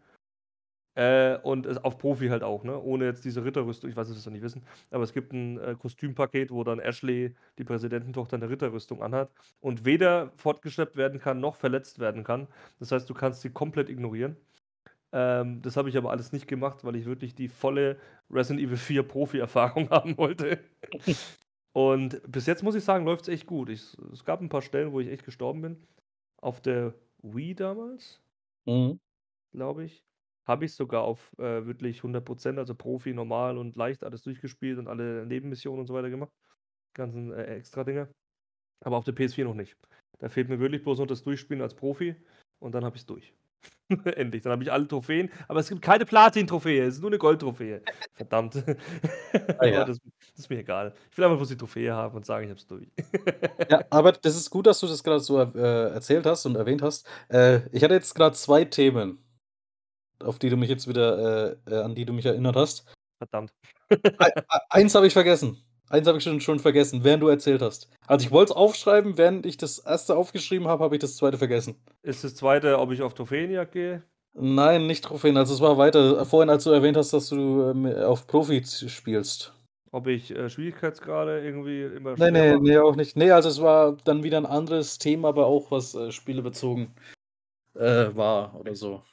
S2: Äh, und es auf Profi halt auch, ne? Ohne jetzt diese Ritterrüstung. Ich weiß, dass das noch nicht wissen, aber es gibt 'n, äh, Kostümpaket, wo dann Ashley, die Präsidententochter, 'ne Ritterrüstung anhat und weder fortgeschleppt werden kann noch verletzt werden kann. Das heißt, du kannst sie komplett ignorieren. Ähm, das habe ich aber alles nicht gemacht, weil ich wirklich die volle Resident Evil 4 Profi-Erfahrung haben wollte. Und bis jetzt muss ich sagen, läuft's echt gut. Ich es gab 'n paar Stellen, wo ich echt gestorben bin. Auf der Wii damals
S1: Mhm.
S2: glaube ich, habe ich's sogar auf, äh, wirklich 100% also Profi, normal und leicht alles durchgespielt und alle Nebenmissionen und so weiter gemacht, ganzen, äh, Extra-Dinger. Aber auf der PS4 noch nicht. Da fehlt mir wirklich bloß noch das Durchspielen als Profi und dann habe ich's durch. Endlich, dann habe ich alle Trophäen, aber es gibt keine Platin-Trophäe, es ist nur 'ne Gold-Trophäe. Verdammt.
S1: Ah ja.
S2: das das ist mir egal. Ich will einfach bloß die Trophäe haben und sagen, ich habe es durch.
S1: Ja, aber das ist gut, dass du das grad so, äh, erzählt hast und erwähnt hast. Äh, ich hatte jetzt grad 2 Themen auf die du mich jetzt wieder äh, äh, an die du mich erinnert hast.
S2: Verdammt.
S1: Ei ei eins habe ich vergessen. Eins habe ich schon schon vergessen, während du erzählt hast. Also, ich wollte es aufschreiben, während ich das 1. aufgeschrieben habe, habe ich das 2. vergessen.
S2: Ist das 2., ob ich auf Trophäenjagd gehe?
S1: Nein, nicht Trophäen. Also, es war weiter vorhin, als du erwähnt hast, dass du, ähm, auf Profi spielst.
S2: Ob ich, äh, Schwierigkeitsgrade irgendwie immer
S1: Ne,
S2: schwer
S1: ne,
S2: mache?
S1: ne, auch nicht. Ne, also, es war dann wieder 'n anderes Thema, aber auch was, äh, spielebezogen, äh, war oder so.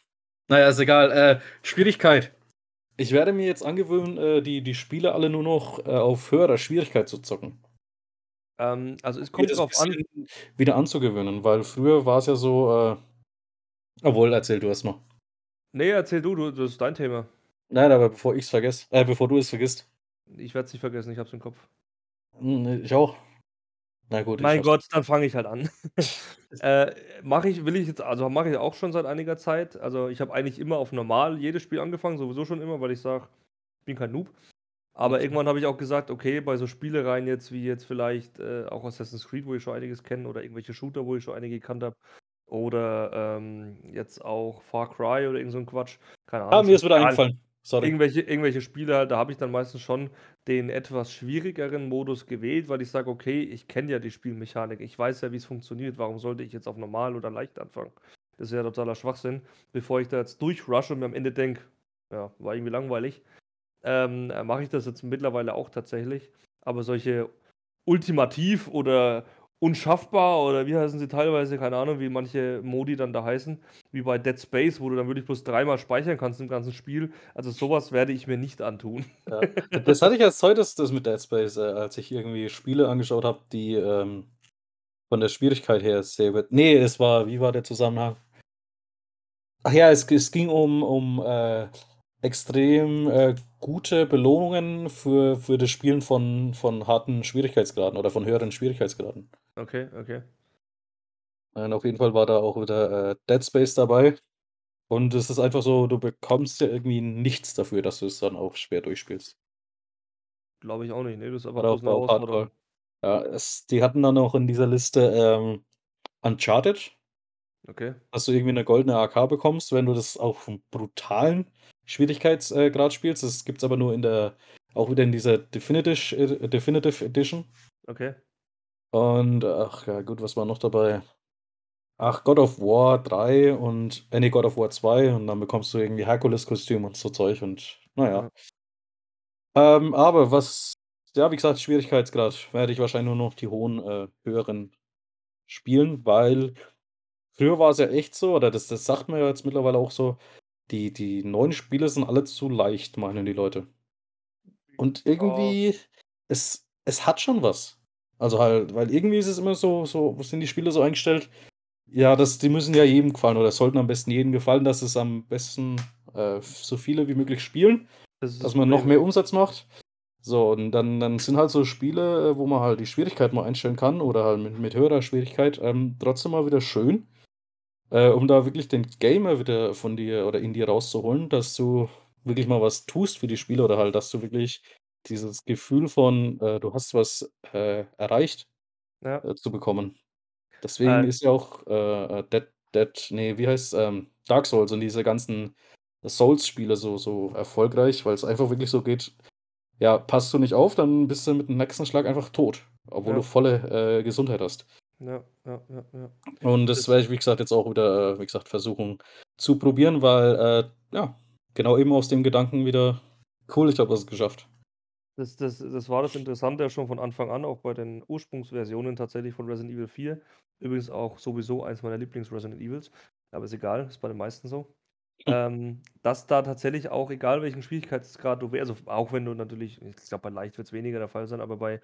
S1: Na ja, ist egal. Äh, Schwierigkeit. Ich werde mir jetzt angewöhnen, äh, die die Spiele alle nur noch, äh, auf höherer Schwierigkeit zu zocken.
S2: Ähm, also, es kommt
S1: das
S2: drauf an
S1: wieder anzugewöhnen, weil früher war's ja so, äh obwohl, erzähl du erst mal.
S2: Ne, erzähl du, du das ist dein Thema.
S1: Nein, aber bevor ich's vergesse äh, bevor du es vergisst.
S2: Ich werde es nicht vergessen, ich habe es im Kopf.
S1: Hm, ich auch. Na gut, ich
S2: Mein. Gott, dann fange ich halt an. Äh, mache ich will ich jetzt also, mache ich auch schon seit einiger Zeit. Also, ich habe eigentlich immer auf normal jedes Spiel angefangen, sowieso schon immer, weil ich sage, ich bin kein Noob. Aber
S1: Okay.
S2: irgendwann habe ich auch gesagt: „Okay, bei so Spielereien jetzt wie jetzt vielleicht, äh, auch Assassin's Creed, wo ich schon einiges kenne oder irgendwelche Shooter, wo ich schon einige gekannt habe oder, ähm, jetzt auch Far Cry oder irgend so 'n Quatsch, keine
S1: Ah,
S2: Ahnung,
S1: mir ist wieder eingefallen. Sorry.
S2: Irgendwelche irgendwelche Spiele halt, da habe ich dann meistens schon den etwas schwierigeren Modus gewählt, weil ich sage: „Okay, ich kenne ja die Spielmechanik. Ich weiß ja, wie's funktioniert. Warum sollte ich jetzt auf normal oder leicht anfangen?“ Das ist ja totaler Schwachsinn, bevor ich da jetzt durchrushe und mir am Ende denke: „Ja, war irgendwie langweilig.“ Ähm, äh, mache ich das jetzt mittlerweile auch tatsächlich. Aber solche ultimativ oder unschaffbar oder wie heißen sie teilweise, keine Ahnung, wie manche Modi dann da heißen, wie bei Dead Space, wo du dann wirklich bloß dreimal speichern kannst im ganzen Spiel. Also, so was werde ich mir nicht antun.
S1: Ja, das hatte ich erst heute das mit Dead Space, äh, als ich irgendwie Spiele angeschaut habe, die, ähm, von der Schwierigkeit her sehr über ne, es war wie war der Zusammenhang? Ach ja, es es ging um um, äh, extrem, äh, gute Belohnungen für für das Spielen von von harten Schwierigkeitsgraden oder von höheren Schwierigkeitsgraden.
S2: Okay, okay.
S1: Nein, auf jeden Fall war da auch wieder, äh, Dead Space dabei. Und es ist einfach so, du bekommst ja irgendwie nichts dafür, dass du es dann auch schwer durchspielst.
S2: Glaube ich auch nicht, ne? Das ist bloß
S1: auch
S2: 'ne
S1: auf Hardcore.
S2: Herausforderung.
S1: Ja, es die hatten dann auch in dieser Liste, ähm, Uncharted.
S2: Okay.
S1: Dass du irgendwie 'ne goldene AK bekommst, wenn du das auf'm brutalen Schwierigkeits äh, spielst. Das gibt's aber nur in der auch wieder in dieser Definitish äh, Definitive Edition.
S2: Okay.
S1: Und ach ja, gut, was war noch dabei? Ach, God of War 3 und äh, ne, God of War 2 und dann bekommst du irgendwie Herkules-Kostüm und so Zeug und na ja. Ähm, aber was ja, wie gesagt, Schwierigkeitsgrad werde ich wahrscheinlich nur noch die hohen, äh, höheren spielen, weil früher war's ja echt so oder das das sagt man ja jetzt mittlerweile auch so, die die neuen Spiele sind alle zu leicht, meinen die Leute. Und irgendwie, es es hat schon was. Also halt weil irgendwie ist es immer so so sind die Spiele so eingestellt, ja, dass die müssen ja jedem gefallen oder sollten am besten jedem gefallen, dass es am besten, äh, so viele wie möglich spielen,
S2: Das das
S1: dass man noch mehr. Umsatz macht. So, und dann dann sind halt so Spiele, äh, wo man halt die Schwierigkeit mal einstellen kann oder halt mit mit höherer Schwierigkeit, ähm, trotzdem mal wieder schön, äh, um da wirklich den Gamer wieder von dir oder in dir rauszuholen, dass du wirklich mal was tust für die Spiele oder halt, dass du wirklich dieses Gefühl von, äh, du hast was, äh, erreicht,
S2: Ja.
S1: äh, zu bekommen. Deswegen
S2: Äh
S1: ist ja auch, äh, äh, Dead Dead ne, wie heißt's, ähm, Dark Souls und diese ganzen Souls-Spiele so so erfolgreich, weil's einfach wirklich so geht, ja, passt du nicht auf, dann bist du mit dem nächsten Schlag einfach tot, obwohl du
S2: Ja.
S1: volle, äh, Gesundheit hast.
S2: Ja, ja, ja, ja.
S1: Und das werde ich, wie gesagt, jetzt auch wieder, wie gesagt, versuchen zu probieren, weil, ja, genau eben aus dem Gedanken wieder: „Cool, ich habe was geschafft.“
S2: Das das das war das Interessante ja schon von Anfang an, auch bei den Ursprungsversionen tatsächlich von Resident Evil 4. Übrigens auch sowieso eins meiner Lieblings-Resident Evils, aber ist egal, ist bei den meisten so.
S1: Hm.
S2: Ähm, dass da tatsächlich auch, egal welchen Schwierigkeitsgrad du wäh also auch wenn du natürlich ich glaube, bei leicht wird's weniger der Fall sein, aber bei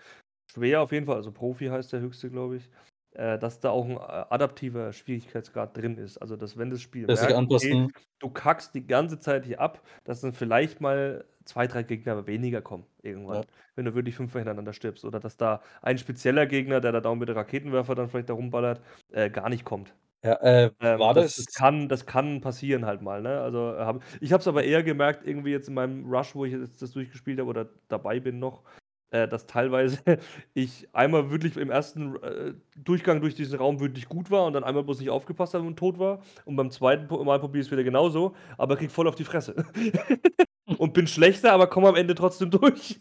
S2: schwer auf jeden Fall, also Profi heißt der höchste, glaube ich, äh, dass da auch 'n, äh, adaptiver Schwierigkeitsgrad drin ist. Also, dass wenn das Spiel merkt: „Okay, du kackst die ganze Zeit hier ab“, dass dann vielleicht mal 2, 3 Gegner weniger kommen irgendwann,
S1: Ja.
S2: wenn du wirklich 5 Mal hintereinander stirbst oder dass da ein spezieller Gegner, der da dauernd mit dem Raketenwerfer dann vielleicht da rumballert, äh, gar nicht kommt.
S1: Ja, äh,
S2: Ähm,
S1: war
S2: das das
S1: das
S2: kann das kann passieren halt mal, ne? Also, äh, habe ich habe es aber eher gemerkt irgendwie jetzt in meinem Rush, wo ich jetzt das durchgespielt habe oder dabei bin noch, äh, dass teilweise ich einmal wirklich im 1., äh, Durchgang durch diesen Raum wirklich gut war und dann einmal bloß nicht aufgepasst habe und tot war. Und beim 2. Po Mal probiere ich's wieder genauso, aber kriege voll auf die Fresse. Und bin schlechter, aber komme am Ende trotzdem durch.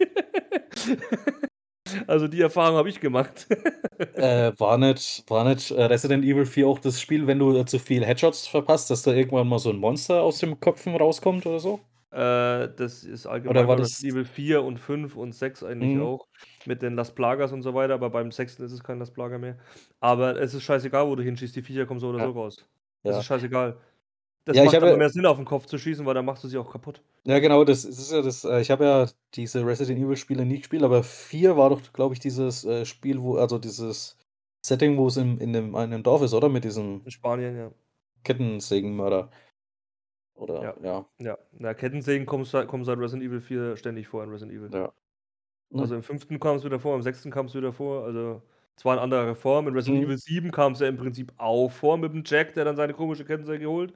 S2: Also, die Erfahrung habe ich gemacht.
S1: Äh, war nicht war nicht, äh, Resident Evil 4 auch das Spiel, wenn du, äh, zu viel Headshots verpasst, dass da irgendwann mal so 'n Monster aus den Köpfen rauskommt oder so?
S2: Äh, das ist
S1: Oder
S2: allgemein
S1: war
S2: bei
S1: das
S2: Evil 4 und 5 und 6 eigentlich
S1: Mhm.
S2: auch mit den Las Plagas und so weiter, aber beim 6. ist es kein Las Plaga mehr. Aber es ist scheißegal, wo du hinschießt, die Viecher kommen so oder
S1: Ja.
S2: so raus. Es ist
S1: Ja.
S2: scheißegal. Das
S1: Ja, ich
S2: macht aber
S1: habe
S2: mehr Sinn, auf 'n Kopf zu schießen, weil dann machst du sie auch kaputt.
S1: Ja, genau, das das ist ja das äh, ich habe ja diese Resident Evil Spiele nie gespielt, aber 4 war doch, glaube ich, dieses, äh, Spiel, wo also dieses Setting, wo's in in 'nem einem Dorf ist, oder? Mit diesem
S2: In Spanien, ja.
S1: Kettensägenmörder. Oder
S2: Ja,
S1: ja.
S2: ja. Na, Kettensägen kommen seit kommen seit Resident Evil 4 ständig vor in Resident Evil.
S1: Ja.
S2: Also,
S1: Hm.
S2: im 5. kam's wieder vor, im 6. kam's wieder vor, also zwar in anderer Form. In Resident
S1: Mhm.
S2: Evil 7 kam's ja im Prinzip auch vor mit'm Jack, der dann seine komische Kettensäge holt.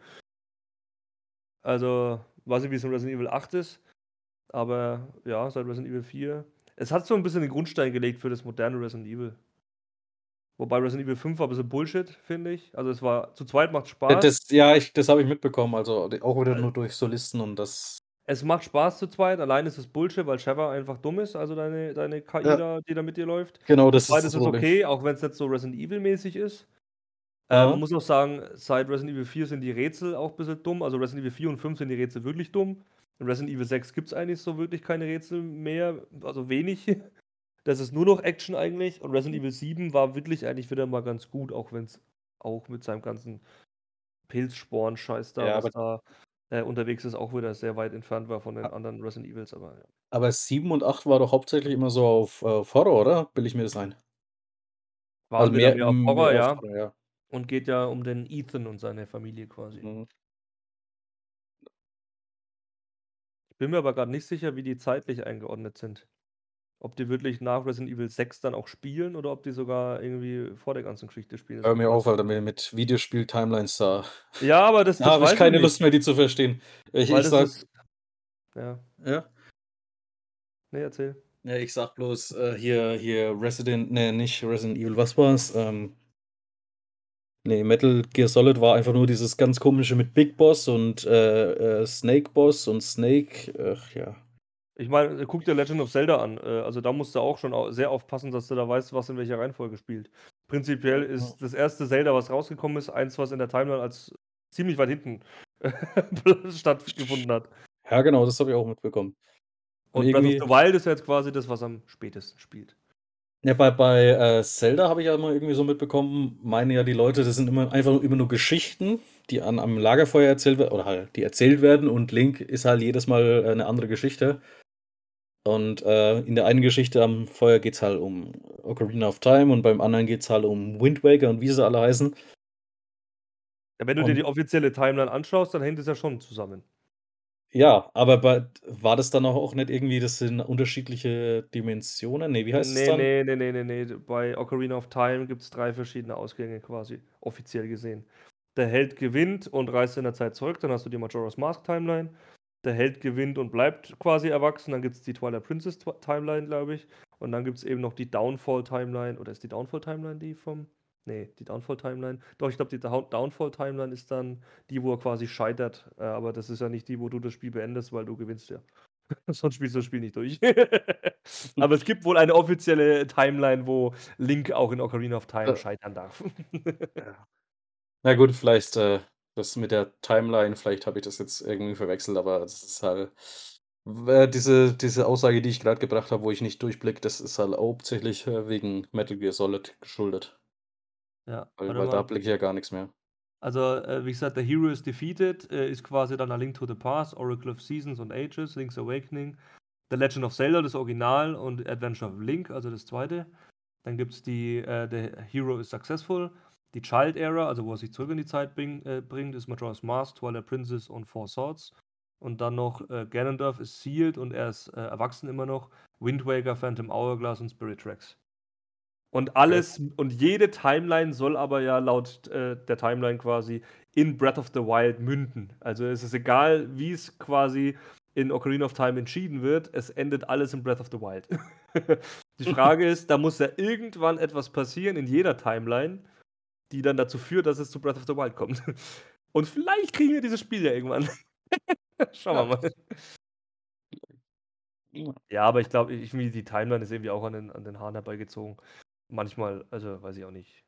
S2: Also, weiß nicht, wie's in Resident Evil 8 ist, aber ja, seit Resident Evil 4 es hat so 'n bisschen den Grundstein gelegt für das moderne Resident Evil. Wobei Resident Evil 5 war bisschen Bullshit, finde ich. Also, es war zu zweit macht's
S1: Äh,
S2: Spaß.
S1: das ja, ich das habe ich mitbekommen, also auch wieder nur durch so Listen und das
S2: Es macht Spaß zu zweit, alleine ist es Bullshit, weil Sheva einfach dumm ist, also deine deine KI
S1: Ja.
S2: da, die da mit dir läuft.
S1: Genau, das ist
S2: zweit
S1: das
S2: ist es okay, auch wenn's nicht so Resident Evil-mäßig ist. Ähm, man
S1: Aha.
S2: muss auch sagen, seit Resident Evil 4 sind die Rätsel auch bisschen dumm. Also, Resident Evil 4 und 5 sind die Rätsel wirklich dumm. In Resident Evil 6 gibt's eigentlich so wirklich keine Rätsel mehr, also wenig. Das ist nur noch Action eigentlich und Resident Evil 7 war wirklich eigentlich wieder mal ganz gut, auch wenn's auch mit seinem ganzen Pilzsporen-Scheiß da,
S1: Ja,
S2: was da, äh, unterwegs ist, auch wieder sehr weit entfernt war von den anderen Resident Evils, aber ja.
S1: Aber 7 und 8 war doch hauptsächlich immer so auf auf Horror, oder? Bilde ich mir das ein? Also,
S2: Waren wieder
S1: mehr
S2: mehr auf
S1: mehr
S2: Horror,
S1: auf
S2: ja.
S1: Horror, ja.
S2: Und geht ja um den Ethan und seine Familie quasi.
S1: Mhm.
S2: Ich bin mir aber grad nicht sicher, wie die zeitlich eingeordnet sind. Ob die wirklich nach Resident Evil 6 dann auch spielen oder ob die sogar irgendwie vor der ganzen Geschichte spielen.
S1: Hör mir auf,
S2: ich
S1: Alter, mit Videospiel-Timelines da
S2: Ja, aber das
S1: da
S2: das
S1: habe ich
S2: ich
S1: keine
S2: nicht.
S1: Lust mehr, die zu verstehen. Ich ich sage
S2: ist ja.
S1: Ja?
S2: Ne, erzähl.
S1: Ja, ich sage bloß, äh, hier hier Resident ne, nicht Resident Evil, was war's? Ähm ne, Metal Gear Solid war einfach nur dieses ganz Komische mit Big Boss und, äh, äh, Snake Boss und Snake, ach ja.
S2: Ich meine, guck dir Legend of Zelda an. Äh, also, da musst du auch schon sehr aufpassen, dass du da weißt, was in welcher Reihenfolge spielt. Prinzipiell ist das 1. Zelda, was rausgekommen ist, eins, was in der Timeline als ziemlich weit hinten stattgefunden hat.
S1: Ja, genau, das habe ich auch mitbekommen. Und
S2: Und Breath of the Wild ist ja jetzt quasi das, was am spätesten spielt.
S1: Ja, bei bei, äh, Zelda habe ich ja immer irgendwie so mitbekommen, meinen ja die Leute, das sind immer einfach immer nur Geschichten, die an am Lagerfeuer erzählt werden oder halt die erzählt werden und Link ist halt jedes Mal, äh, 'ne andere Geschichte. Und, äh, in der einen Geschichte am Feuer geht's halt um Ocarina of Time und beim anderen geht's halt um Wind Waker und wie sie alle heißen.
S2: Ja, wenn du dir
S1: Und
S2: die offizielle Timeline anschaust, dann hängt es ja schon zusammen.
S1: Ja, aber bei war das dann auch nicht irgendwie das sind unterschiedliche Dimensionen? Ne, wie heißt es
S2: Ne,
S1: dann?
S2: ne, ne, ne, ne, ne. D bei Ocarina of Time gibt's 3 verschiedene Ausgänge quasi, offiziell gesehen. Der Held gewinnt und reist in der Zeit zurück, dann hast du die Majora's Mask Timeline. Der Held gewinnt und bleibt quasi erwachsen, dann gibt's die Twilight Princess Timeline, glaube ich. Und dann gibt's eben noch die Downfall Timeline oder ist die Downfall Timeline die vom ne, die Downfall Timeline. Doch, ich glaube, die Downfall Timeline ist dann die, wo er quasi scheitert, äh, aber das ist ja nicht die, wo du das Spiel beendest, weil du gewinnst ja. Sonst spielst du das Spiel nicht durch. Aber es gibt wohl eine offizielle Timeline, wo Link auch in Ocarina of Time scheitern darf.
S1: Ja. Na gut, vielleicht, äh, das mit der Timeline vielleicht habe ich das jetzt irgendwie verwechselt, aber das ist halt w diese diese Aussage, die ich grad gebracht habe, wo ich nicht durchblicke, das ist halt hauptsächlich, äh, wegen Metal Gear Solid geschuldet.
S2: Ja,
S1: Weil weil da blicke ich ja gar nix mehr.
S2: Also, äh, wie gesagt, der Hero is defeated, äh, ist quasi dann A Link to the Past, Oracle of Seasons and Ages, Link's Awakening, The Legend of Zelda, das Original und Adventure of Link, also das 2. Dann gibt's die, äh, The Hero is successful, die Child Era, also wo er sich zurück in die Zeit bring äh, bringt, ist Majora's Mask, Twilight Princess und Four Swords. Und dann noch, äh, Ganondorf ist sealed und er ist, äh, erwachsen immer noch, Wind Waker, Phantom Hourglass und Spirit Tracks. Und
S1: Okay.
S2: alles und jede Timeline soll aber ja laut, äh, der Timeline quasi in Breath of the Wild münden. Also, es ist egal, wie's quasi in Ocarina of Time entschieden wird, es endet alles in Breath of the Wild. Die Frage ist, da muss ja irgendwann etwas passieren in jeder Timeline, die dann dazu führt, dass es zu Breath of the Wild kommt. Und vielleicht kriegen wir dieses Spiel ja irgendwann. Schauen wir mal.
S1: Ja.
S2: Aber ich glaube, ich irgendwie die Timeline ist irgendwie auch an den an den Haaren herbeigezogen. Manchmal, also, weiß ich auch nicht.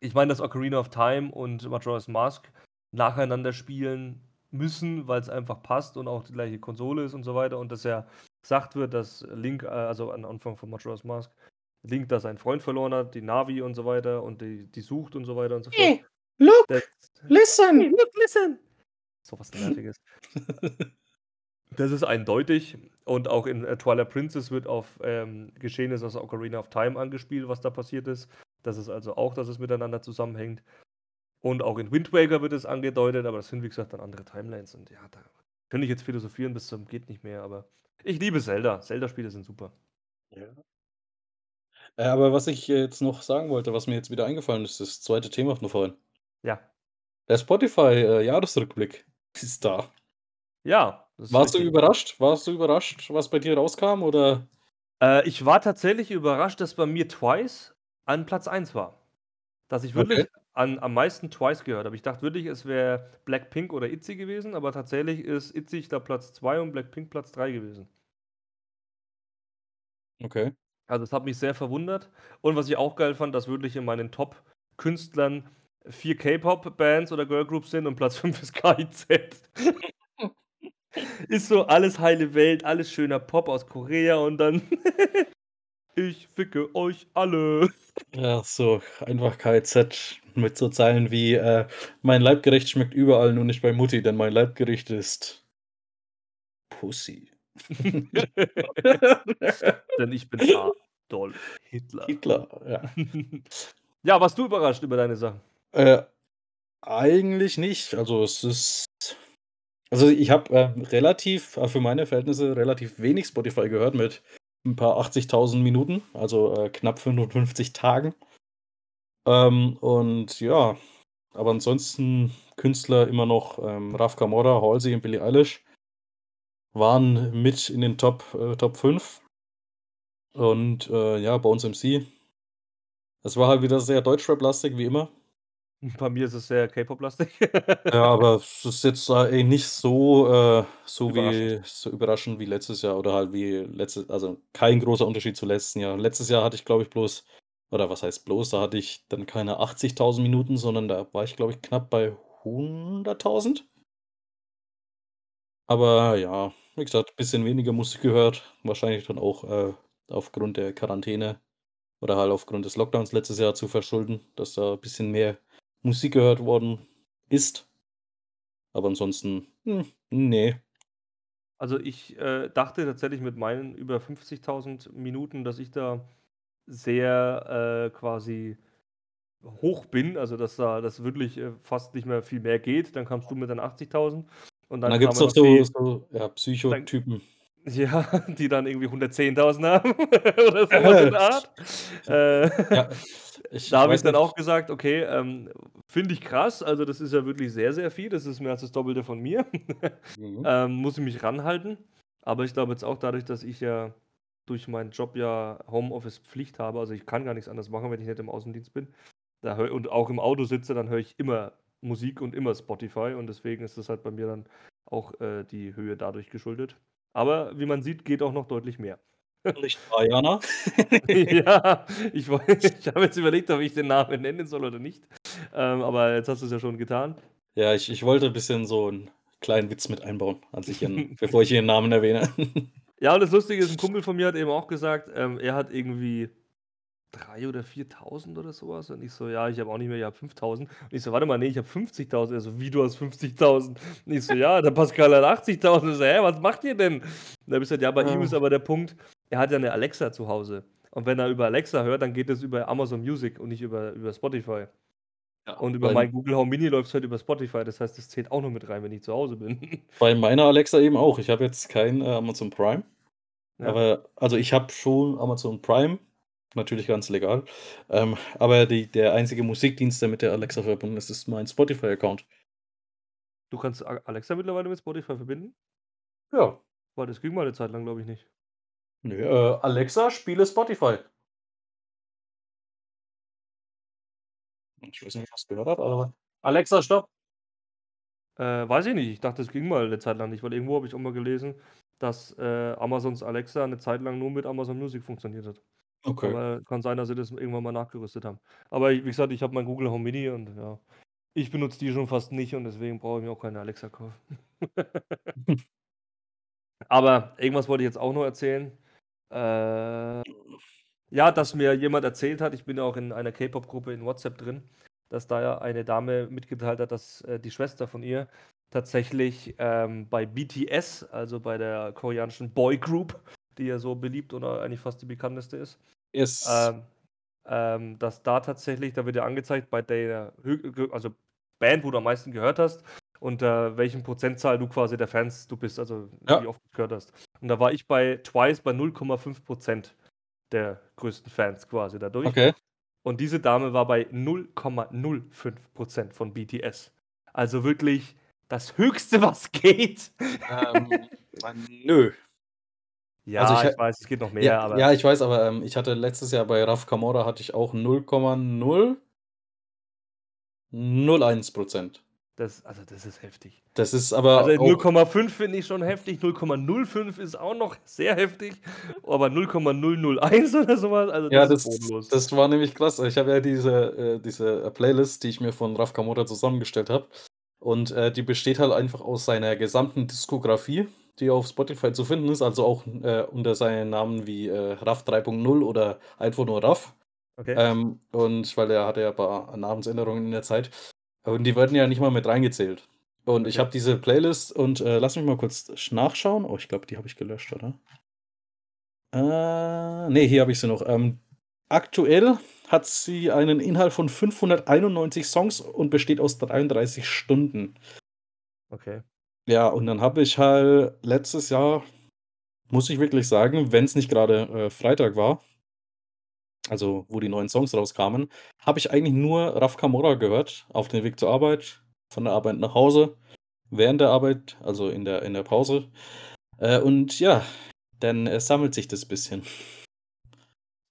S2: Ich meine, dass Ocarina of Time und Majora's Mask nacheinander spielen müssen, weil's einfach passt und auch die gleiche Konsole ist und so weiter und dass ja gesagt wird, dass Link, äh, also am Anfang von Majora's Mask, Link da seinen Freund verloren hat, die Navi und so weiter und die die sucht und so weiter und so fort.
S1: Hey, look,
S2: Das Hey,
S1: listen.
S2: look, listen. So was Nerviges. Das ist eindeutig und auch in, äh, Twilight Princess wird auf, ähm, Geschehnisse aus Ocarina of Time angespielt, was da passiert ist. Das ist also auch, dass es miteinander zusammenhängt. Und auch in Wind Waker wird es angedeutet, aber das sind, wie gesagt, dann andere Timelines und ja, da könnte ich jetzt philosophieren bis zum geht nicht mehr, aber ich liebe Zelda. Zelda-Spiele sind super.
S1: Ja. Äh, aber was ich jetzt noch sagen wollte, was mir jetzt wieder eingefallen ist, das 2. Thema von vorhin.
S2: Ja.
S1: Der Spotify, äh, Jahresrückblick ist da.
S2: Ja, ist
S1: Warst du
S2: richtig.
S1: überrascht? Warst du überrascht, was bei dir rauskam, oder?
S2: Äh, ich war tatsächlich überrascht, dass bei mir Twice an Platz 1 war. Dass ich wirklich
S1: Okay.
S2: an am meisten Twice gehört habe. Ich dachte wirklich, es wäre Blackpink oder ITZY gewesen, aber tatsächlich ist ITZY, ich glaube, Platz 2 und Blackpink Platz 3 gewesen.
S1: Okay.
S2: Also, es hat mich sehr verwundert. Und was ich auch geil fand, dass wirklich in meinen Top-Künstlern 4 K-Pop-Bands oder Girlgroups sind und Platz 5 ist KIZ. Ist so alles heile Welt, alles schöner Pop aus Korea und dann „Ich ficke euch alle.“
S1: Ja, so einfach KIZ mit so Zeilen wie, äh: „Mein Leibgericht schmeckt überall, nur nicht bei Mutti, denn mein Leibgericht ist Pussy.“
S2: Denn ich bin Adolf Hitler.
S1: Hitler, ja.
S2: Ja, warst du überrascht über deine Sachen?
S1: Äh, eigentlich nicht. Also, es ist also, ich habe, äh, relativ äh, für meine Verhältnisse relativ wenig Spotify gehört mit 'n paar 80.000 Minuten, also, äh, knapp 55 Tagen. Ähm, und ja, aber ansonsten Künstler immer noch, ähm, Raf Camora, Halsey und Billie Eilish waren mit in den Top äh, Top 5. Und, äh, ja, Bones MC. Es war halt wieder sehr Deutschrap-lastig wie immer.
S2: Bei mir ist es sehr K-Pop-lastig.
S1: Ja, aber es ist jetzt, äh, nicht so, äh so
S2: Überraschend.
S1: wie so überraschend wie letztes Jahr oder halt wie letzte also, kein großer Unterschied zu letzten Jahr. Letztes Jahr hatte ich, glaube ich, bloß oder was heißt bloß, da hatte ich dann keine 80.000 Minuten, sondern da war ich, glaube ich, knapp bei 100.000. Aber ja, wie gesagt, bisschen weniger Musik gehört, wahrscheinlich dann auch, äh, aufgrund der Quarantäne oder halt aufgrund des Lockdowns letztes Jahr zu verschulden, dass da bisschen mehr Musik gehört worden ist. Aber ansonsten, hm, ne.
S2: Also, ich, äh, dachte tatsächlich mit meinen über 50.000 Minuten, dass ich da sehr, äh, quasi hoch bin, also, dass da das wirklich, äh, fast nicht mehr viel mehr geht. Dann kamst du mit deinen 80.000 und dann
S1: dann
S2: kamen
S1: doch
S2: noch
S1: so so, ja,
S2: dann
S1: Psychotypen.
S2: Ja, die dann irgendwie 110.000 haben oder so in der Art. Äh,
S1: Ja,
S2: da habe ich dann auch gesagt: „Okay, ähm, finde ich krass, also, das ist ja wirklich sehr, sehr viel. Das ist mehr als das Doppelte von mir.“
S1: Mhm.
S2: Ähm, muss ich mich ranhalten. Aber ich glaube jetzt auch dadurch, dass ich ja durch meinen Job ja Homeoffice-Pflicht habe, also, ich kann gar nichts anderes machen, wenn ich nicht im Außendienst bin. Da höre und auch im Auto sitze, dann höre ich immer Musik und immer Spotify und deswegen ist das halt bei mir dann auch, äh, die Höhe dadurch geschuldet. Aber wie man sieht, geht auch noch deutlich mehr.
S1: Nicht wahr, Jana?
S2: Ja, ich ich habe jetzt überlegt, ob ich den Namen nennen soll oder nicht. Ähm, aber jetzt hast du's ja schon getan.
S1: Ja, ich ich wollte bisschen so 'n kleinen Witz mit einbauen, als ich ihren bevor ich ihren Namen erwähne.
S2: Ja, und das Lustige ist, 'n Kumpel von mir hat eben auch gesagt, ähm, er hat irgendwie 3 oder 4.000 oder so was und ich so: „Ja, ich habe auch nicht mehr, ich habe 5.000.“ Und ich so: „Warte mal, ne, ich habe 50.000.“ Er so: „Wie, du hast 50.000?“ Und ich so: „Ja, der Pascal hat 80.000.“ Ich so: „Hä, was macht ihr denn?“ Und dann habe ich gesagt: „Ja, bei ihm ist
S1: Ah.
S2: aber der Punkt, er hat ja 'ne Alexa zu Hause. Und wenn er über Alexa hört, dann geht das über Amazon Music und nicht über über Spotify.
S1: Ja,
S2: Und über mein Google Home Mini läuft's halt über Spotify. Das heißt, das zählt auch noch mit rein, wenn ich zu Hause bin.
S1: Bei meiner Alexa eben auch. Ich habe jetzt kein, äh, Amazon Prime,
S2: Ja.
S1: aber also, ich habe schon Amazon Prime, natürlich ganz legal, ähm, aber die der einzige Musikdienst, der mit der Alexa verbunden ist, ist mein Spotify-Account.
S2: Du kannst Alexa mittlerweile mit Spotify verbinden?
S1: Ja.
S2: Boah, das ging mal 'ne Zeit lang, glaube ich nicht.
S1: Ne, äh, Alexa, spiele Spotify. Ich weiß nicht, was gehört hat, aber Alexa, stopp.
S2: Äh, weiß ich nicht. Ich dachte, das ging mal 'ne Zeit lang nicht, weil irgendwo habe ich auch mal gelesen, dass, äh, Amazons Alexa 'ne Zeit lang nur mit Amazon Music funktioniert hat.
S1: Okay.
S2: Aber kann sein, dass sie das irgendwann mal nachgerüstet haben. Aber wie gesagt, ich habe mein Google Home Mini und ja, ich benutze die schon fast nicht und deswegen brauche ich mir auch keine Alexa kaufen. Aber irgendwas wollte ich jetzt auch noch erzählen. Äh, ja, dass mir jemand erzählt hat ich bin ja auch in einer K-Pop-Gruppe in WhatsApp drin, dass da ja eine Dame mitgeteilt hat, dass, äh, die Schwester von ihr tatsächlich, ähm, bei BTS, also bei der koreanischen Boygroup, die ja so beliebt oder eigentlich fast die bekannteste ist,
S1: Ist
S2: ähm, ähm, dass da tatsächlich da wird ja angezeigt bei der also Band, wo du am meisten gehört hast, unter welchem Prozentzahl du quasi der Fans du bist, also wie
S1: Ja.
S2: oft du gehört hast. Und da war ich bei TWICE bei 0,5 % der größten Fans quasi dadurch.
S1: Okay.
S2: Und diese Dame war bei 0,05 % von BTS. Also wirklich das Höchste, was geht.
S1: Ähm, nö. Also, ich
S2: Ja, ich weiß, es geht noch
S1: ja,
S2: mehr, aber
S1: ja, ich weiß, aber, ähm, ich hatte letztes Jahr bei Raf Camora hatte ich auch 0,0 0,1 %.
S2: Das also, das ist heftig.
S1: Das ist
S2: Also,
S1: aber auch
S2: 0,5 finde ich schon heftig, 0,05 ist auch noch sehr heftig, aber 0,001 oder so was, also,
S1: Ja,
S2: das ist
S1: das
S2: bodenlos.
S1: das war nämlich krass. Ich habe ja diese äh, diese Playlist, die ich mir von Raf Camora zusammengestellt habe. Und, äh, die besteht halt einfach aus seiner gesamten Diskografie, die auf Spotify zu finden ist, also auch, äh, unter seinen Namen wie, äh, Raf 3.0 oder einfach nur Raf.
S2: Okay.
S1: Ähm, und weil er hatte ja paar Namensänderungen in der Zeit. Und die werden ja nicht mal mit reingezählt. Und ich
S2: Okay.
S1: habe diese Playlist und, äh, lass mich mal kurz sch nachschauen. Oh, ich glaube, die habe ich gelöscht, oder? Äh, ne, hier habe ich sie noch. Ähm, aktuell hat sie einen Inhalt von 591 Songs und besteht aus 33 Stunden.
S2: Okay.
S1: Ja, und dann habe ich halt letztes Jahr, muss ich wirklich sagen, wenn's nicht grade, äh, Freitag war also, wo die neuen Songs rauskamen, habe ich eigentlich nur Raf Camora gehört auf dem Weg zur Arbeit, von der Arbeit nach Hause, während der Arbeit, also in der in der Pause. Äh, und ja, dann, äh, sammelt sich das bisschen.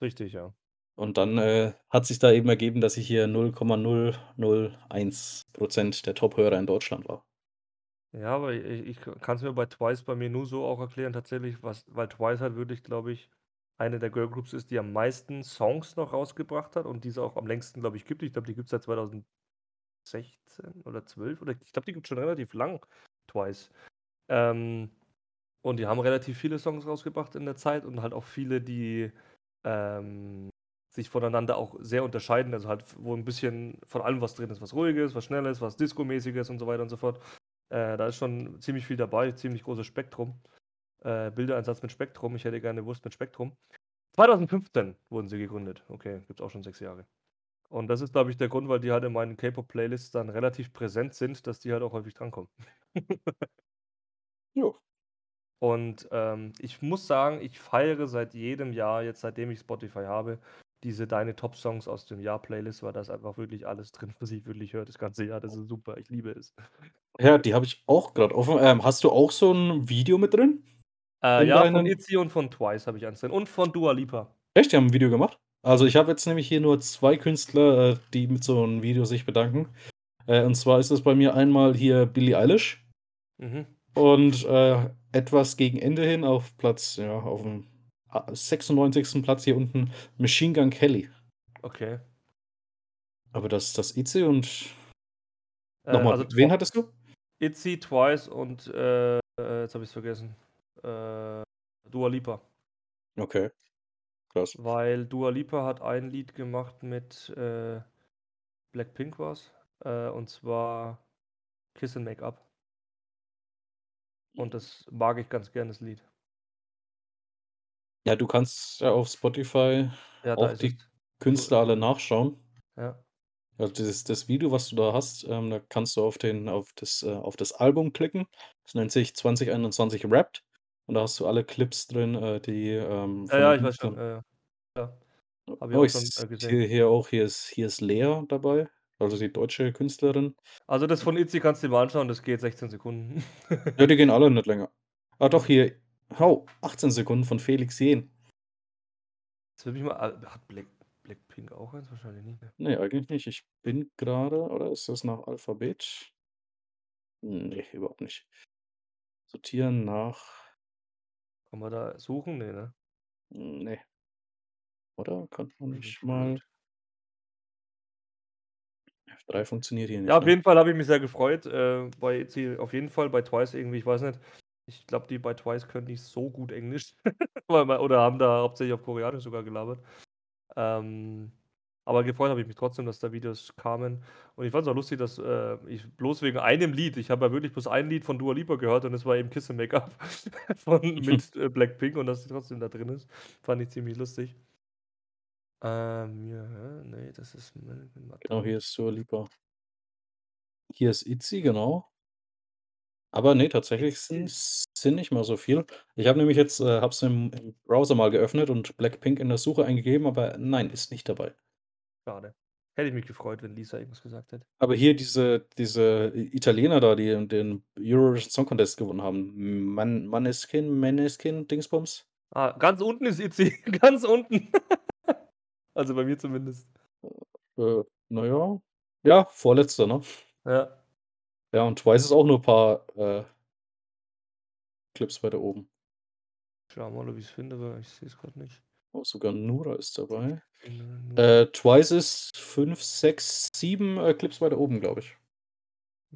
S2: Richtig, ja.
S1: Und dann, äh, hat sich da eben ergeben, dass ich hier 0,001 % der Top-Hörer in Deutschland war.
S2: Ja, aber i ich kann's mir bei TWICE bei mir nur so auch erklären tatsächlich, was weil TWICE halt wirklich, glaube ich, eine der Girlgroups ist, die am meisten Songs noch rausgebracht hat und die es auch am längsten, glaube ich, gibt. Ich glaube, die gibt's seit 2016 oder 12 oder ich glaube, die gibt's schon relativ lang, TWICE. Ähm, und die haben relativ viele Songs rausgebracht in der Zeit und halt auch viele, die, ähm, sich voneinander auch sehr unterscheiden, also halt, wo 'n bisschen von allem was drin ist, was Ruhiges, was Schnelles, was Disco-mäßiges und so weiter und so fort. Äh, da ist schon ziemlich viel dabei, ziemlich großes Spektrum. äh, Bildereinsatz mit Spektrum. Ich hätte gerne Wurst mit Spektrum. 2015 wurden sie gegründet. Okay, gibt's auch schon 6 Jahre. Und das ist, glaube ich, der Grund, weil die halt in meinen K-Pop-Playlists dann relativ präsent sind, dass die halt auch häufig drankommen.
S1: Jo.
S2: Und, ähm, ich muss sagen, ich feiere seit jedem Jahr, jetzt seitdem ich Spotify habe, diese Deine Top-Songs aus dem Jahr-Playlist, weil da ist einfach wirklich alles drin, was ich wirklich höre das ganze Jahr. Das ist super, ich liebe es.
S1: Ja, die habe ich auch grad offen. Ähm, hast du auch so 'n Video mit drin?
S2: Äh, ja, von
S1: deinen
S2: ITZY und von TWICE habe ich eins drin und von Dua Lipa.
S1: Echt, die haben 'n Video gemacht? Also, ich habe jetzt nämlich hier nur 2 Künstler, äh, die mit so 'n Video sich bedanken. Äh, und zwar ist das bei mir einmal hier Billie Eilish
S2: Mhm.
S1: und, äh, etwas gegen Ende hin auf Platz ja, auf'm a 96. Platz hier unten Machine Gun Kelly.
S2: Okay.
S1: Aber das das ITZY und
S2: Äh,
S1: noch mal,
S2: also
S1: wen hattest du?
S2: ITZY, TWICE und, äh, jetzt habe ich's vergessen, äh, Dua Lipa.
S1: Okay, krass.
S2: Weil Dua Lipa hat ein Lied gemacht mit, äh, Blackpink war's, äh, und zwar „Kiss and Make Up“. Und das mag ich ganz gern, das Lied.
S1: Ja, du kannst ja auf Spotify
S2: Ja, da
S1: auch
S2: ist
S1: die
S2: es.
S1: Künstler alle nachschauen.
S2: Ja.
S1: Also, dieses das Video, was du da hast, ähm, da kannst du auf den auf das äh, auf das Album klicken. Das nennt sich „2021 Wrapped“ und da hast du alle Clips drin, äh, die, ähm,
S2: Ja,
S1: von
S2: ja,
S1: den
S2: ich weiß schon,
S1: Künstlern
S2: ja. Habe ich
S1: Oh,
S2: auch
S1: ich
S2: schon, äh, gesehen.
S1: sehe hier auch, hier ist hier ist Lea dabei, also die deutsche Künstlerin.
S2: Also, das von ITZY kannst du dir mal anschauen, das geht 16 Sekunden.
S1: Ja, die gehen alle nicht länger. Ah doch, hier oh, 18 Sekunden von Felix Jähn.
S2: Jetzt würde mich mal a hat Black Blackpink auch eins? Wahrscheinlich nicht, ne?
S1: Ne, eigentlich nicht. Ich bin grade oder ist das nach Alphabet? Ne, überhaupt nicht. Sortieren nach
S2: Kann man da suchen? Ne, ne?
S1: Ne. Oder? Könnte man nicht mal
S2: blöd.
S1: F3 funktioniert hier
S2: Ja,
S1: nicht,
S2: auf
S1: ne?
S2: jeden Fall habe ich mich sehr gefreut, äh, bei auf jeden Fall, bei TWICE irgendwie, ich weiß nicht. Ich glaube, die bei TWICE können nicht so gut Englisch, oder haben da hauptsächlich auf Koreanisch sogar gelabert. Ähm, aber gefreut habe ich mich trotzdem, dass da Videos kamen. Und ich fand's auch lustig, dass, äh, ich bloß wegen einem Lied ich habe ja wirklich bloß ein Lied von Dua Lipa gehört und das war eben „Kiss and Make Up“ von mit, äh, Blackpink und dass sie trotzdem da drin ist, fand ich ziemlich lustig. Ähm, ja, ne, das ist
S1: Genau, hier ist Dua Lipa. Hier ist ITZY, genau. Aber ne, tatsächlich sind's sind nicht mehr so viel. Ich habe nämlich jetzt äh, habe es im im Browser mal geöffnet und Blackpink in der Suche eingegeben, aber nein, ist nicht dabei.
S2: Schade. Hätte ich mich gefreut, wenn Lisa irgendwas gesagt hätte.
S1: Aber hier diese diese I Italiener da, die den Eurovision Song Contest gewonnen haben, Man Maneskin Maneskin Dingsbums?
S2: Ah, ganz unten ist ITZY, ganz unten. Also, bei mir zumindest.
S1: Äh, na ja. Ja, Vorletzter, ne?
S2: Ja.
S1: Ja, und TWICE ist auch nur paar, äh Clips weiter oben.
S2: Schauen wir mal, ob ich's finde, aber ich sehe es grad nicht.
S1: Oh, sogar Nura ist dabei. Äh, TWICE ist 5, 6, 7, äh, Clips weiter oben, glaube ich.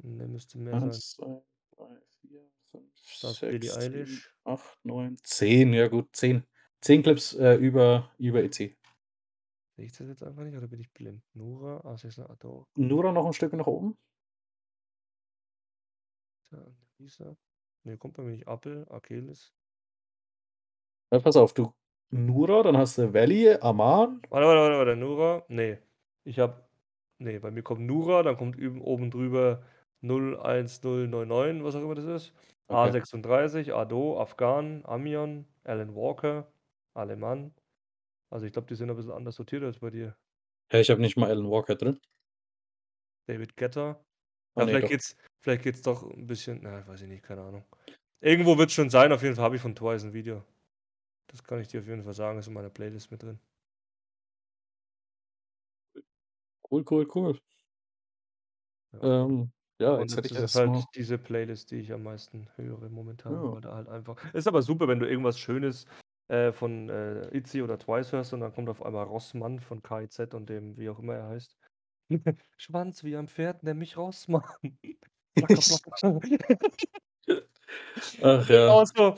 S2: Ne, müsste mehr sein.
S1: 1, 2, 3, 4, 5,
S2: Da ist Billie
S1: 6, 7,
S2: Eilish.
S1: 8, 9, 10, ja gut, 10. 10 Clips, äh, über über ITZY.
S2: Sehe ich das jetzt einfach nicht oder bin ich blind? Nura, ah, siehst du, ah, doch.
S1: Nura noch 'n Stück nach oben?
S2: Lisa. Ne, kommt bei mir nicht. Apel, Akelis.
S1: Ja, pass auf, du Nura, dann hast du Valley, Aman.
S2: Warte, warte, warte, warte, Nura? Ne. Ich habe ne, bei mir kommt Nura, dann kommt oben drüber 01099, was auch immer das ist.
S1: Okay.
S2: A36, Ado, Afghan, Amion, Alan Walker, Alemann. Also, ich glaube, die sind ein bisschen anders sortiert als bei dir.
S1: Hä, ich habe nicht mal Alan Walker drin.
S2: David Guetta.
S1: Ah,
S2: Ja,
S1: ne,
S2: vielleicht
S1: doch.
S2: geht's vielleicht geht's doch 'n bisschen na, weiß ich nicht, keine Ahnung. Irgendwo wird's schon sein, auf jeden Fall habe ich von TWICE 'n Video. Das kann ich dir auf jeden Fall sagen, ist in meiner Playlist mit drin.
S1: Cool, cool, cool.
S2: Ja.
S1: Ähm, ja, jetzt
S2: das
S1: hätte ich
S2: ist
S1: erst
S2: halt
S1: mal
S2: diese Playlist, die ich am meisten höre momentan,
S1: Ja.
S2: weil da halt einfach ist aber super, wenn du irgendwas Schönes, äh, von, äh, ITZY oder TWICE hörst und dann kommt auf einmal Rossmann von KIZ und dem wie auch immer er heißt. Schwanz wie ein Pferd, nenn mich Rossmann.
S1: Ach ja.
S2: auch so,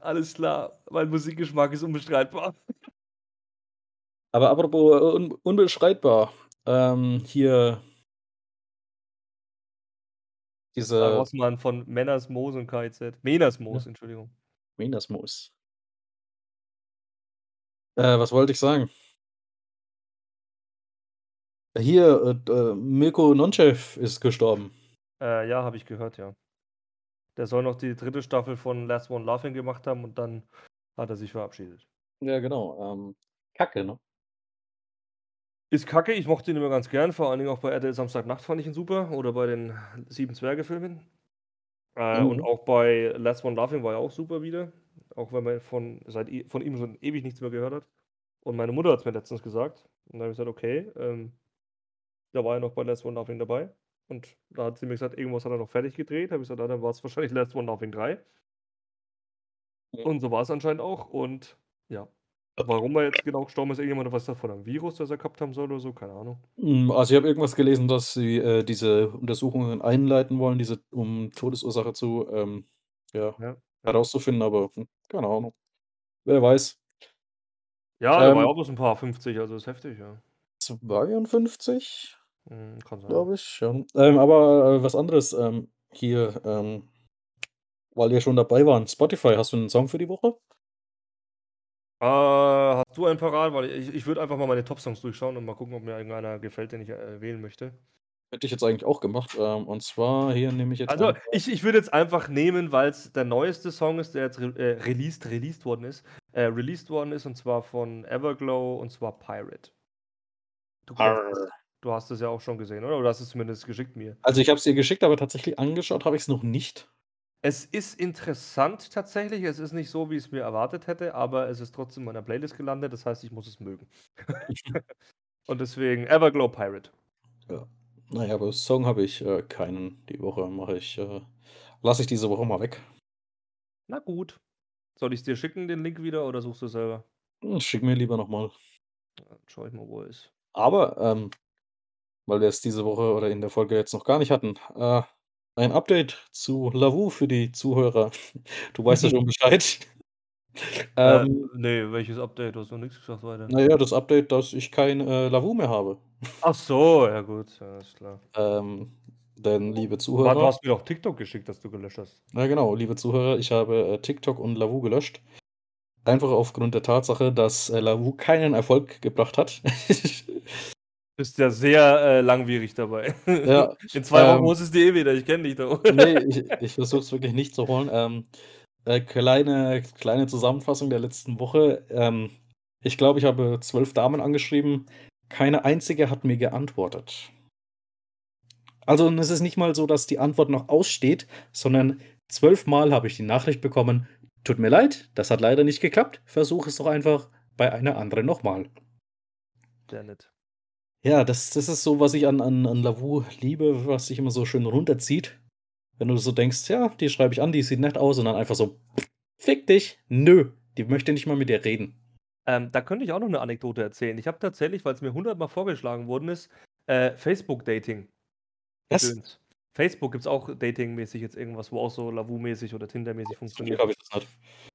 S2: alles klar, mein Musikgeschmack ist unbestreitbar.
S1: Aber apropos, äh, un unbestreitbar, ähm, hier diese
S2: Rossmann von Männers Moos und KIZ. Meners Moos,
S1: Ja.
S2: Entschuldigung.
S1: Venusmus. Äh, was wollte ich sagen? Hier, äh, äh, Mirko Nonchev ist gestorben.
S2: Äh, ja, habe ich gehört, ja. Der soll noch die 3. Staffel von Last One Laughing gemacht haben und dann hat er sich verabschiedet.
S1: Ja, genau, ähm, Kacke, ne?
S2: Ist Kacke, ich mochte ihn immer ganz gern, vor allen Dingen auch bei RTL Samstagnacht fand ich ihn super oder bei den Sieben Zwerge-Filmen. Äh, und
S1: Mhm.
S2: auch bei Last One Laughing war er auch super wieder, auch wenn man von seit von ihm schon ewig nichts mehr gehört hat. Und meine Mutter hat's mir letztens gesagt und dann habe ich gesagt: „Okay, ähm“ da war er noch bei Last One Laughing dabei und da hat sie mir gesagt, irgendwas hat er noch fertig gedreht. Habe ich gesagt: „Ja, dann war's wahrscheinlich Last One Laughing 3.“
S1: Ja.
S2: Und so war's anscheinend auch und ja. Warum er jetzt genau gestorben ist, irgendjemand weiß davon 'n Virus, das er gehabt haben soll oder so, keine Ahnung.
S1: Hm, also, ich habe irgendwas gelesen, dass sie, äh, diese Untersuchungen einleiten wollen, diese um Todesursache zu, ähm, ja,
S2: Ja,
S1: herauszufinden, aber, hm, keine Ahnung. Wer weiß.
S2: Ja, der war ja
S1: Ähm
S2: auch bloß 'n paar 50, also ist heftig, ja.
S1: 52,
S2: Mhm, kann sein.
S1: glaube ich, ja. Ähm, aber, äh, was anderes, ähm, hier, ähm weil wir schon dabei waren, Spotify, hast du 'nen Song für die Woche?
S2: Äh, hast du einen parat? Weil ich ich würde einfach mal meine Top-Songs durchschauen und mal gucken, ob mir irgendeiner gefällt, den ich, äh, wählen möchte.
S1: Hätte ich jetzt eigentlich auch gemacht, ähm, und zwar hier nehme ich jetzt
S2: Also, ich ich würde jetzt einfach nehmen, weil's der neueste Song ist, der jetzt re äh, released released worden ist äh, released worden ist und zwar von Everglow und zwar „Pirate“. Du kennst es.
S1: Arr.
S2: Du hast es ja auch schon gesehen, oder? Oder hast es zumindest geschickt mir.
S1: Also, ich habe es dir geschickt, aber tatsächlich angeschaut habe ich's noch nicht.
S2: Es ist interessant tatsächlich. Es ist nicht so, wie ich's mir erwartet hätte, aber es ist trotzdem in meiner Playlist gelandet. Das heißt, ich muss es mögen. Und deswegen Everglow „Pirate“.
S1: Ja. Na ja, aber Song habe ich, äh, keinen. Die Woche mache ich, äh lasse ich diese Woche mal weg.
S2: Na gut. Soll ich's dir schicken, den Link wieder, oder suchst du selber?
S1: Hm, schick mir lieber noch mal.
S2: Dann schaue ich mal, wo er ist.
S1: Aber, ähm, weil wir es diese Woche oder in der Folge jetzt noch gar nicht hatten, äh, ein Update zu Lavu für die Zuhörer. Du weißt ja schon Bescheid.
S2: Äh,
S1: Ähm
S2: ne, welches Update? Du hast noch nix gesagt weiter.
S1: Na ja, das Update, dass ich kein, äh, Lavu mehr habe.
S2: Ach so, ja gut, ja, ist klar.
S1: Ähm, denn, liebe
S2: Wa du
S1: Zuhörer
S2: hast mir doch TikTok geschickt, das du gelöscht hast.
S1: Ja, genau, liebe Zuhörer, ich habe, äh, TikTok und Lavu gelöscht. Einfach aufgrund der Tatsache, dass, äh, Lavu keinen Erfolg gebracht hat.
S2: Bist ja sehr, äh, langwierig dabei.
S1: Ja,
S2: In 2 Wochen
S1: ähm
S2: holst du's dir eh wieder, ich kenne dich doch.
S1: Ne, ich ich versuche es wirklich nicht zu holen. Ähm, äh, kleine kleine Zusammenfassung der letzten Woche. Ähm, ich glaube, ich habe 12 Damen angeschrieben. Keine einzige hat mir geantwortet. Also, und es ist nicht mal so, dass die Antwort noch aussteht, sondern 12 Mal habe ich die Nachricht bekommen: „Tut mir leid, das hat leider nicht geklappt. Versuch es doch einfach bei einer anderen noch mal.“
S2: Sehr nett.
S1: Ja, das das ist so, was ich an an an Lavu liebe, was sich immer so schön runterzieht. Wenn du so denkst: „Ja, die schreibe ich an, die sieht nett aus“, und dann einfach so: „Fick dich, nö, die möchte nicht mal mit dir reden.“
S2: Ähm, da könnte ich auch noch 'ne Anekdote erzählen. Ich habe tatsächlich, weil's mir hundertmal vorgeschlagen worden ist, äh, Facebook-Dating
S1: Was?
S2: Facebook gibt's auch datingmäßig jetzt irgendwas, wo auch so Lavu-mäßig oder Tinder-mäßig funktioniert.
S1: habe ich.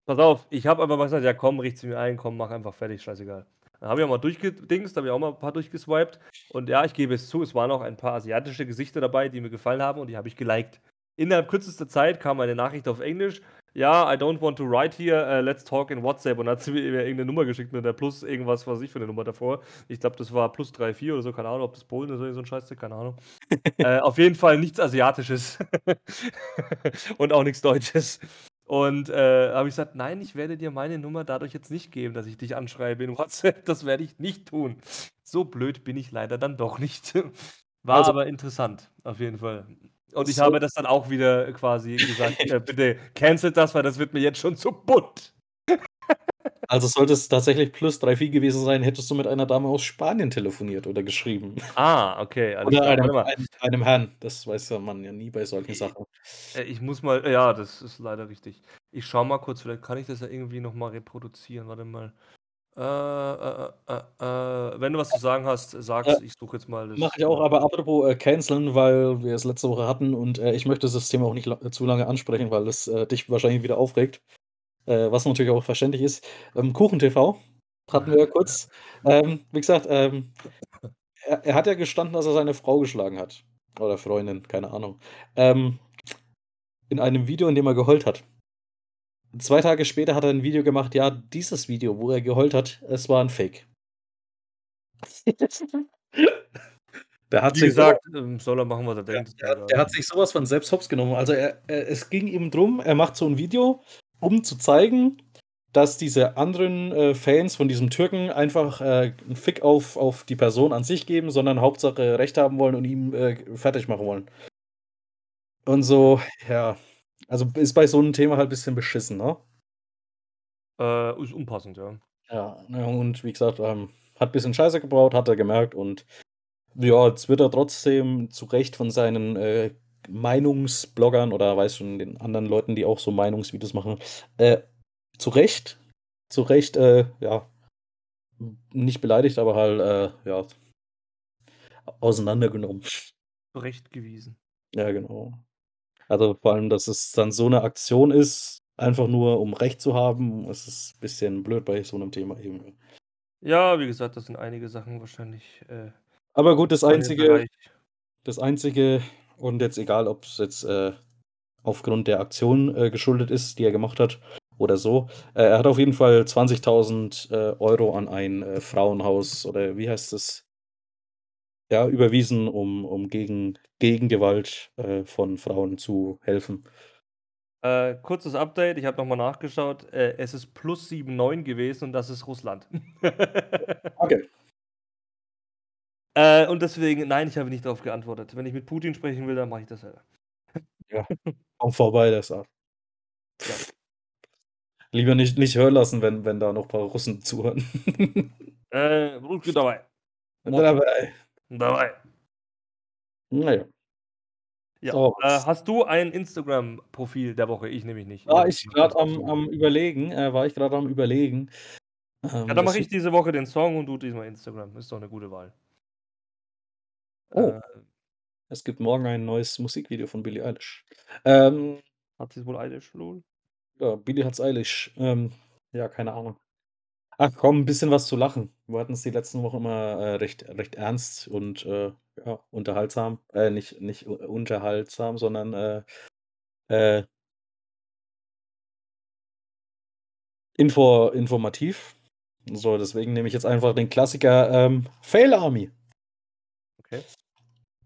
S2: Pass auf, ich habe einfach mal gesagt: „Ja komm, richte sie mir ein, komm, mach einfach fertig, scheißegal.“ Dann habe ich auch mal durchgedingst, habe ich auch mal 'n paar durchgeswiped und ja, ich gebe es zu, es waren auch ein paar asiatische Gesichter dabei, die mir gefallen haben und die habe ich geliked. Innerhalb kürzester Zeit kam eine Nachricht auf Englisch: „Ja, I don't want to write here, äh, let's talk in WhatsApp.“ Und dann hat sie mir irgend 'ne Nummer geschickt mit der Plus irgendwas, was weiß ich für 'ne Nummer davor. Ich glaube, das war +34 oder so, keine Ahnung, ob das Polen ist oder so 'n Scheißdreck, keine Ahnung. Äh, auf jeden Fall nichts Asiatisches und auch nix Deutsches. Und, äh, habe ich gesagt: „Nein, ich werde dir meine Nummer dadurch jetzt nicht geben, dass ich dich anschreibe in WhatsApp. Das werde ich nicht tun.“ So blöd bin ich leider dann doch nicht. War
S1: Also
S2: aber interessant, auf jeden Fall. Und ich
S1: So
S2: habe das dann auch wieder quasi gesagt: „Äh, bitte cancelt das, weil das wird mir jetzt schon zu bunt.“
S1: Also, sollte es tatsächlich +34 gewesen sein, hättest du mit einer Dame aus Spanien telefoniert oder geschrieben.
S2: Ah, okay, alles
S1: Oder einem einem einem Herrn. Das weiß ja man ja nie bei solchen
S2: I
S1: Sachen.
S2: äh, ich muss mal ja, das ist leider richtig. Ich schaue mal kurz, vielleicht kann ich das ja irgendwie noch mal reproduzieren. Warte mal. Äh, äh, äh, äh, äh, wenn du was zu sagen hast, sag's. Ich suche jetzt mal das,
S1: Mache ich auch, aber apropos, äh, canceln, weil wir es letzte Woche hatten und, ich möchte das Thema auch nicht la zu lange ansprechen, weil es, dich wahrscheinlich wieder aufregt, äh, was natürlich auch verständlich ist. Ähm, KuchenTV hatten wir ja kurz. Ähm, wie gesagt, ähm, er er hat ja gestanden, dass er seine Frau geschlagen hat oder Freundin, keine Ahnung. Ähm, in einem Video, in dem er geheult hat. 2 Tage später hat er 'n Video gemacht, ja, dieses Video, wo er geheult hat, es war 'n Fake. Der hat
S2: Wie
S1: sich so
S2: gesagt, ähm, soll er machen, was er denkt,
S1: der der hat sich so was von selbst Hops genommen. Also, er er es ging ihm drum, er macht so 'n Video, um zu zeigen, dass diese anderen, äh, Fans von diesem Türken einfach, äh, 'n Fick auf auf die Person an sich geben, sondern Hauptsache Recht haben wollen und ihn, äh, fertig machen wollen. Und so, ja, also, ist bei so 'nem Thema halt bisschen beschissen, ne?
S2: Äh, ist unpassend, ja.
S1: Ja, ne, und wie gesagt, ähm, hat bisschen Scheiße gebaut, hat er gemerkt und ja, jetzt wird er trotzdem zu Recht von seinen, äh, Meinungsbloggern oder weißt schon, den anderen Leuten, die auch so Meinungsvideos machen, äh, zu Recht zu Recht, äh, ja, nicht beleidigt, aber halt, äh, ja auseinandergenommen.
S2: Zurechtgewiesen.
S1: Ja, genau. Also, vor allem, dass es dann so 'ne Aktion ist, einfach nur um Recht zu haben, es ist bisschen blöd bei so 'nem Thema eben.
S2: Ja, wie gesagt, das sind einige Sachen wahrscheinlich, äh,
S1: Aber gut, das Einzige das Einzige und jetzt egal, ob's jetzt, äh, aufgrund der Aktion, äh, geschuldet ist, die er gemacht hat oder so. Äh, er hat auf jeden Fall 20.000, äh, Euro an ein, äh, Frauenhaus oder wie heißt das? Ja, überwiesen, um um gegen gegen Gewalt, äh, von Frauen zu helfen.
S2: Äh, kurzes Update, ich habe noch mal nachgeschaut, äh, es ist +7,9 gewesen und das ist Russland.
S1: Okay.
S2: Äh, und deswegen, nein, ich habe nicht darauf geantwortet. Wenn ich mit Putin sprechen will, dann mache ich das selber.
S1: Ja, komm vorbei, das ab.
S2: Ja.
S1: Lieber nicht, nicht hören lassen, wenn, wenn da noch ein paar Russen zuhören.
S2: äh, Russen
S1: dabei.
S2: Dabei.
S1: Dabei. Naja.
S2: Ja.
S1: So,
S2: äh, hast du ein Instagram-Profil der Woche? Ich nämlich nicht.
S1: War ich gerade am, am, Überlegen. Äh, war ich gerade am Überlegen. Ähm,
S2: ja,
S1: dann
S2: mache ich diese Woche den Song und du diesmal Instagram. Ist doch eine gute Wahl.
S1: Oh.
S2: Äh
S1: Es gibt morgen ein neues Musikvideo von Billie Eilish. Ähm
S2: Hat sie's wohl Eilish, lol?
S1: Ja, Billie hat's eilig. Ähm, ja, keine Ahnung. Ach komm, 'n bisschen was zu lachen. Wir hatten's die letzten Wochen immer, äh, recht recht ernst und, äh, ja, unterhaltsam. Äh, nicht nicht unterhaltsam, sondern, äh äh info informativ. So, deswegen nehme ich jetzt einfach den Klassiker, ähm, Fail Army.
S2: Okay.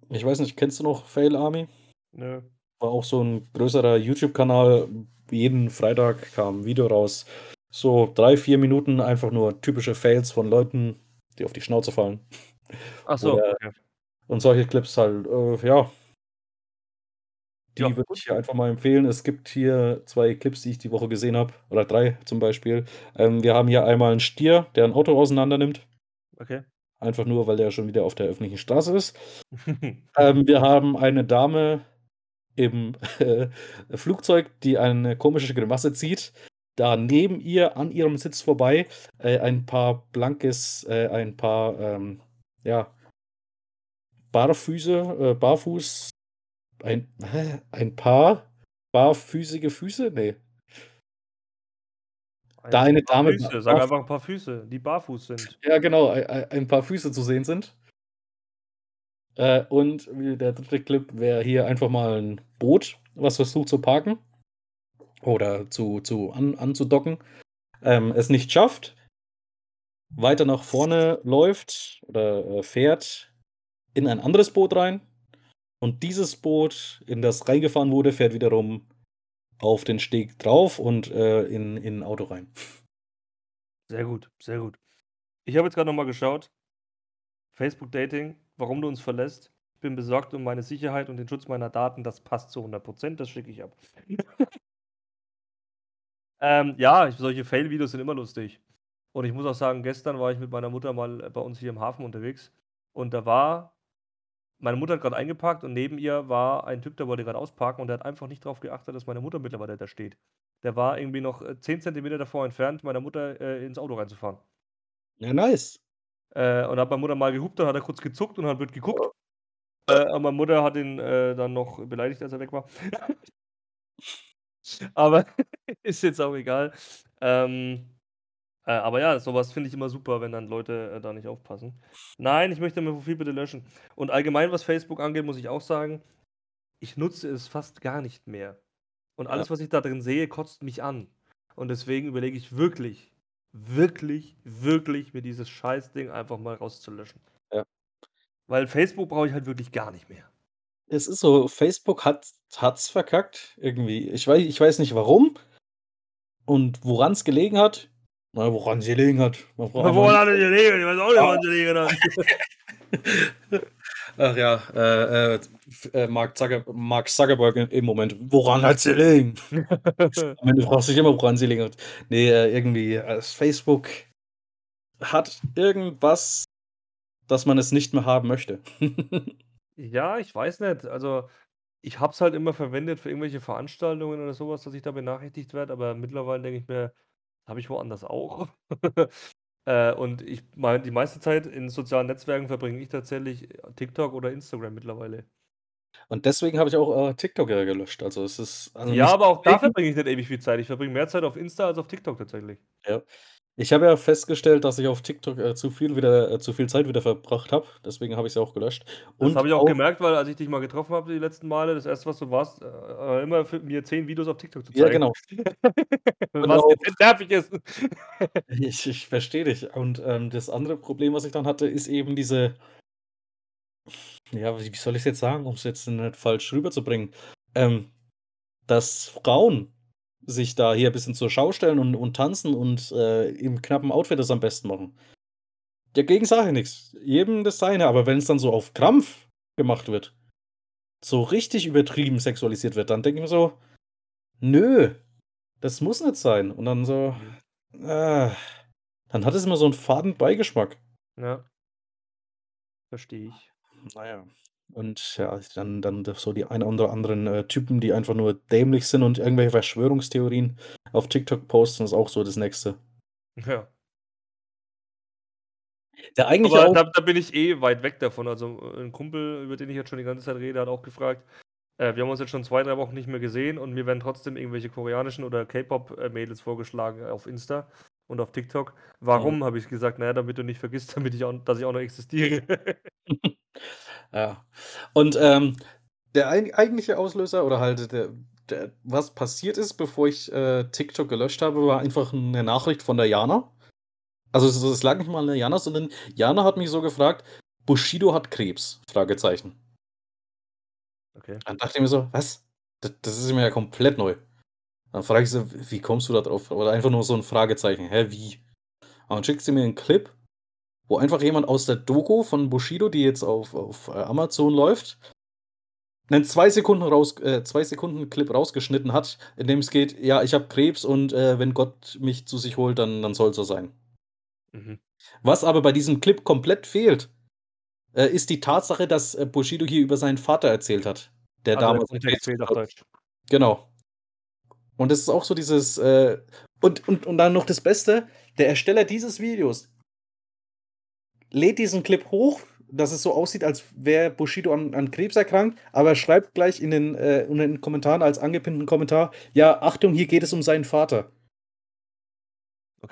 S1: Ich weiß nicht, kennst du noch Fail Army?
S2: Nö.
S1: War auch so 'n größerer YouTube-Kanal. Jeden Freitag kam 'n Video raus. So 3, 4 Minuten einfach nur typische Fails von Leuten, die auf die Schnauze fallen.
S2: Ach so,
S1: Oder
S2: okay.
S1: und solche Clips halt, äh, ja.
S2: Ja,
S1: Die würde
S2: gut.
S1: ich hier einfach mal empfehlen. Es gibt hier 2 Clips, die ich die Woche gesehen habe, oder 3 zum Beispiel. Ähm, wir haben hier einmal 'n Stier, der 'n Auto auseinandernimmt.
S2: Okay.
S1: Einfach nur, weil der schon wieder auf der öffentlichen Straße ist. Ähm, wir haben eine Dame im, äh, Flugzeug, die eine komische Grimasse zieht. Da neben ihr an ihrem Sitz vorbei, äh, ein paar blankes äh, ein paar, ähm, ja Barfüße äh, barfuß ein? Ein Paar barfüßige Füße? Ne. Da
S2: Ein
S1: eine
S2: paar
S1: Dame
S2: Füße, sag einfach 'n paar Füße, die barfuß sind.
S1: Ja, genau, ei ei ein paar Füße zu sehen sind. Äh, und wie der 3. Clip wäre hier einfach mal 'n Boot, was versucht zu parken oder zu zu an anzudocken, ähm, es nicht schafft weiter nach vorne läuft oder, äh, fährt in ein anderes Boot rein und dieses Boot, in das reingefahren wurde, fährt wiederum auf den Steg drauf und, äh, in in 'n Auto rein.
S2: Sehr gut, sehr gut. Ich habe jetzt grad noch mal geschaut. Facebook Dating, warum du uns verlässt. Ich bin besorgt um meine Sicherheit und den Schutz meiner Daten. Das passt zu 100 %, das schicke ich ab. Ähm, ja, solche Fail-Videos sind immer lustig. Und ich muss auch sagen, gestern war ich mit meiner Mutter mal, äh, bei uns hier im Hafen unterwegs und da war meine Mutter hat grad eingeparkt und neben ihr war ein Typ, der wollte grad ausparken und der hat einfach nicht drauf geachtet, dass meine Mutter mittlerweile da steht. Der war irgendwie noch, äh, 10 Zentimeter davor entfernt, meiner Mutter, äh, ins Auto reinzufahren.
S1: Ja, nice.
S2: Äh, und hat meine Mutter mal gehupt, dann hat er kurz gezuckt und hat blöd geguckt. Äh, und meine Mutter hat ihn, äh, dann noch beleidigt, als er weg war. Aber ist jetzt auch egal. Ähm, äh, aber ja, so was finde ich immer super, wenn dann Leute, äh, da nicht aufpassen. Nein, ich möchte mein Profil bitte löschen. Und allgemein, was Facebook angeht, muss ich auch sagen, ich nutze es fast gar nicht mehr. Und
S1: Ja.
S2: alles, was ich da drin sehe, kotzt mich an. Und deswegen überlege ich wirklich, wirklich, wirklich, mir dieses Scheißding einfach mal rauszulöschen.
S1: Ja.
S2: Weil Facebook brauche ich halt wirklich gar nicht mehr.
S1: Es ist so, Facebook hat hat's verkackt irgendwie. Ich wei ich weiß nicht warum und woran's gelegen hat. Na ja, woran's gelegen hat.
S2: Woran hat es gelegen? Ich weiß auch nicht,
S1: Ah.
S2: woran es gelegen hat.
S1: Ach ja, äh, äh, Mark Zucker Mark Zuckerberg im Moment. Woran hat's gelegen? Am Ende fragst du dich immer, woran sie gelegen hat. Ne, äh, irgendwie, äh, Facebook hat irgendwas, dass man es nicht mehr haben möchte.
S2: Ja, ich weiß nicht. Also, ich habe es halt immer verwendet für irgendwelche Veranstaltungen oder sowas, dass ich da benachrichtigt werde, aber mittlerweile denke ich mir, habe ich woanders auch. Äh, und ich meine, die meiste Zeit in sozialen Netzwerken verbringe ich tatsächlich TikTok oder Instagram mittlerweile.
S1: Und deswegen habe ich auch, äh, TikTok, äh, gelöscht. Also, es ist also
S2: Ja, aber auch da verbringe ich nicht ewig viel Zeit. Ich verbringe mehr Zeit auf Insta als auf TikTok tatsächlich.
S1: Ja. Ich habe ja festgestellt, dass ich auf TikTok, äh, zu viel wieder äh, zu viel Zeit wieder verbracht habe. Deswegen habe ich's ja auch gelöscht.
S2: Das
S1: Und
S2: habe ich auch
S1: auch
S2: gemerkt, weil als ich dich mal getroffen habe die letzten Male, das erste, was du warst, äh, immer für mir 10 Videos auf TikTok zu
S1: Ja,
S2: zeigen.
S1: genau. Und
S2: Was dezent nervig ist.
S1: Ich ich verstehe dich. Und, ähm, das andere Problem, was ich dann hatte, ist eben diese ja, wie wie soll ich's jetzt sagen, um's jetzt nicht falsch rüberzubringen? Ähm, dass Frauen sich da hier bisschen zur Schau stellen und und tanzen und, äh, im knappen Outfit das am besten machen. Dagegen sage ich nix. Jedem das Seine, aber wenn's dann so auf Krampf gemacht wird, so richtig übertrieben sexualisiert wird, dann denke ich mir so: „Nö, das muss nicht sein.“ Und dann so, ah, dann hat es immer so 'n faden Beigeschmack.
S2: Ja. Verstehe ich.
S1: Na ja. Und ja, dann dann so die ein oder anderen, äh, Typen, die einfach nur dämlich sind und irgendwelche Verschwörungstheorien auf TikTok posten, ist auch so das Nächste.
S2: Ja.
S1: Der eigentliche
S2: Aber
S1: auch
S2: da da bin ich eh weit weg davon. Also, äh, 'n Kumpel, über den ich jetzt schon die ganze Zeit rede, hat auch gefragt äh, wir haben uns jetzt schon 2, 3 Wochen nicht mehr gesehen und mir werden trotzdem irgendwelche koreanischen oder K-Pop, äh, vorgeschlagen auf Insta und auf TikTok.
S1: Mhm.
S2: Warum, habe ich gesagt: „Na ja, damit du nicht vergisst, damit ich auch dass ich auch noch existiere.“
S1: Ja. Und, ähm, der eig eigentliche Auslöser oder halt der der was passiert ist, bevor ich, äh, TikTok gelöscht habe, war einfach 'ne Nachricht von der Jana. Also, es es lag nicht mal an der Jana, sondern Jana hat mich so gefragt: „Bushido hat Krebs?“ Fragezeichen.
S2: Okay.
S1: Dann dachte ich mir so: „Was? D das ist mir ja komplett neu.“ Dann frage ich sie: „W wie kommst du da drauf?“ Oder einfach nur so 'n Fragezeichen: „Hä, wie?“ Und dann schickt sie mir 'n Clip, wo einfach jemand aus der Doku von Bushido, die jetzt auf auf, äh, Amazon läuft 'nen 2 Sekunden raus äh, 2 Sekunden Clip rausgeschnitten hat, in dem es geht: „Ja, ich habe Krebs und, äh, wenn Gott mich zu sich holt, dann dann soll's so sein.“
S2: Mhm.
S1: Was aber bei diesem Clip komplett fehlt, äh, ist die Tatsache, dass, äh, Bushido hier über seinen Vater erzählt hat, der
S2: Also, der
S1: damals an
S2: Kontext fehlt auf Deutsch.
S1: Genau. Und das ist auch so dieses, äh und und und dann noch das Beste, der Ersteller dieses Videos lädt diesen Clip hoch, dass es so aussieht, als wäre Bushido an an Krebs erkrankt, aber schreibt gleich in den äh, unter den Kommentaren als angepinnten Kommentar: „Ja, Achtung, hier geht es um seinen Vater.“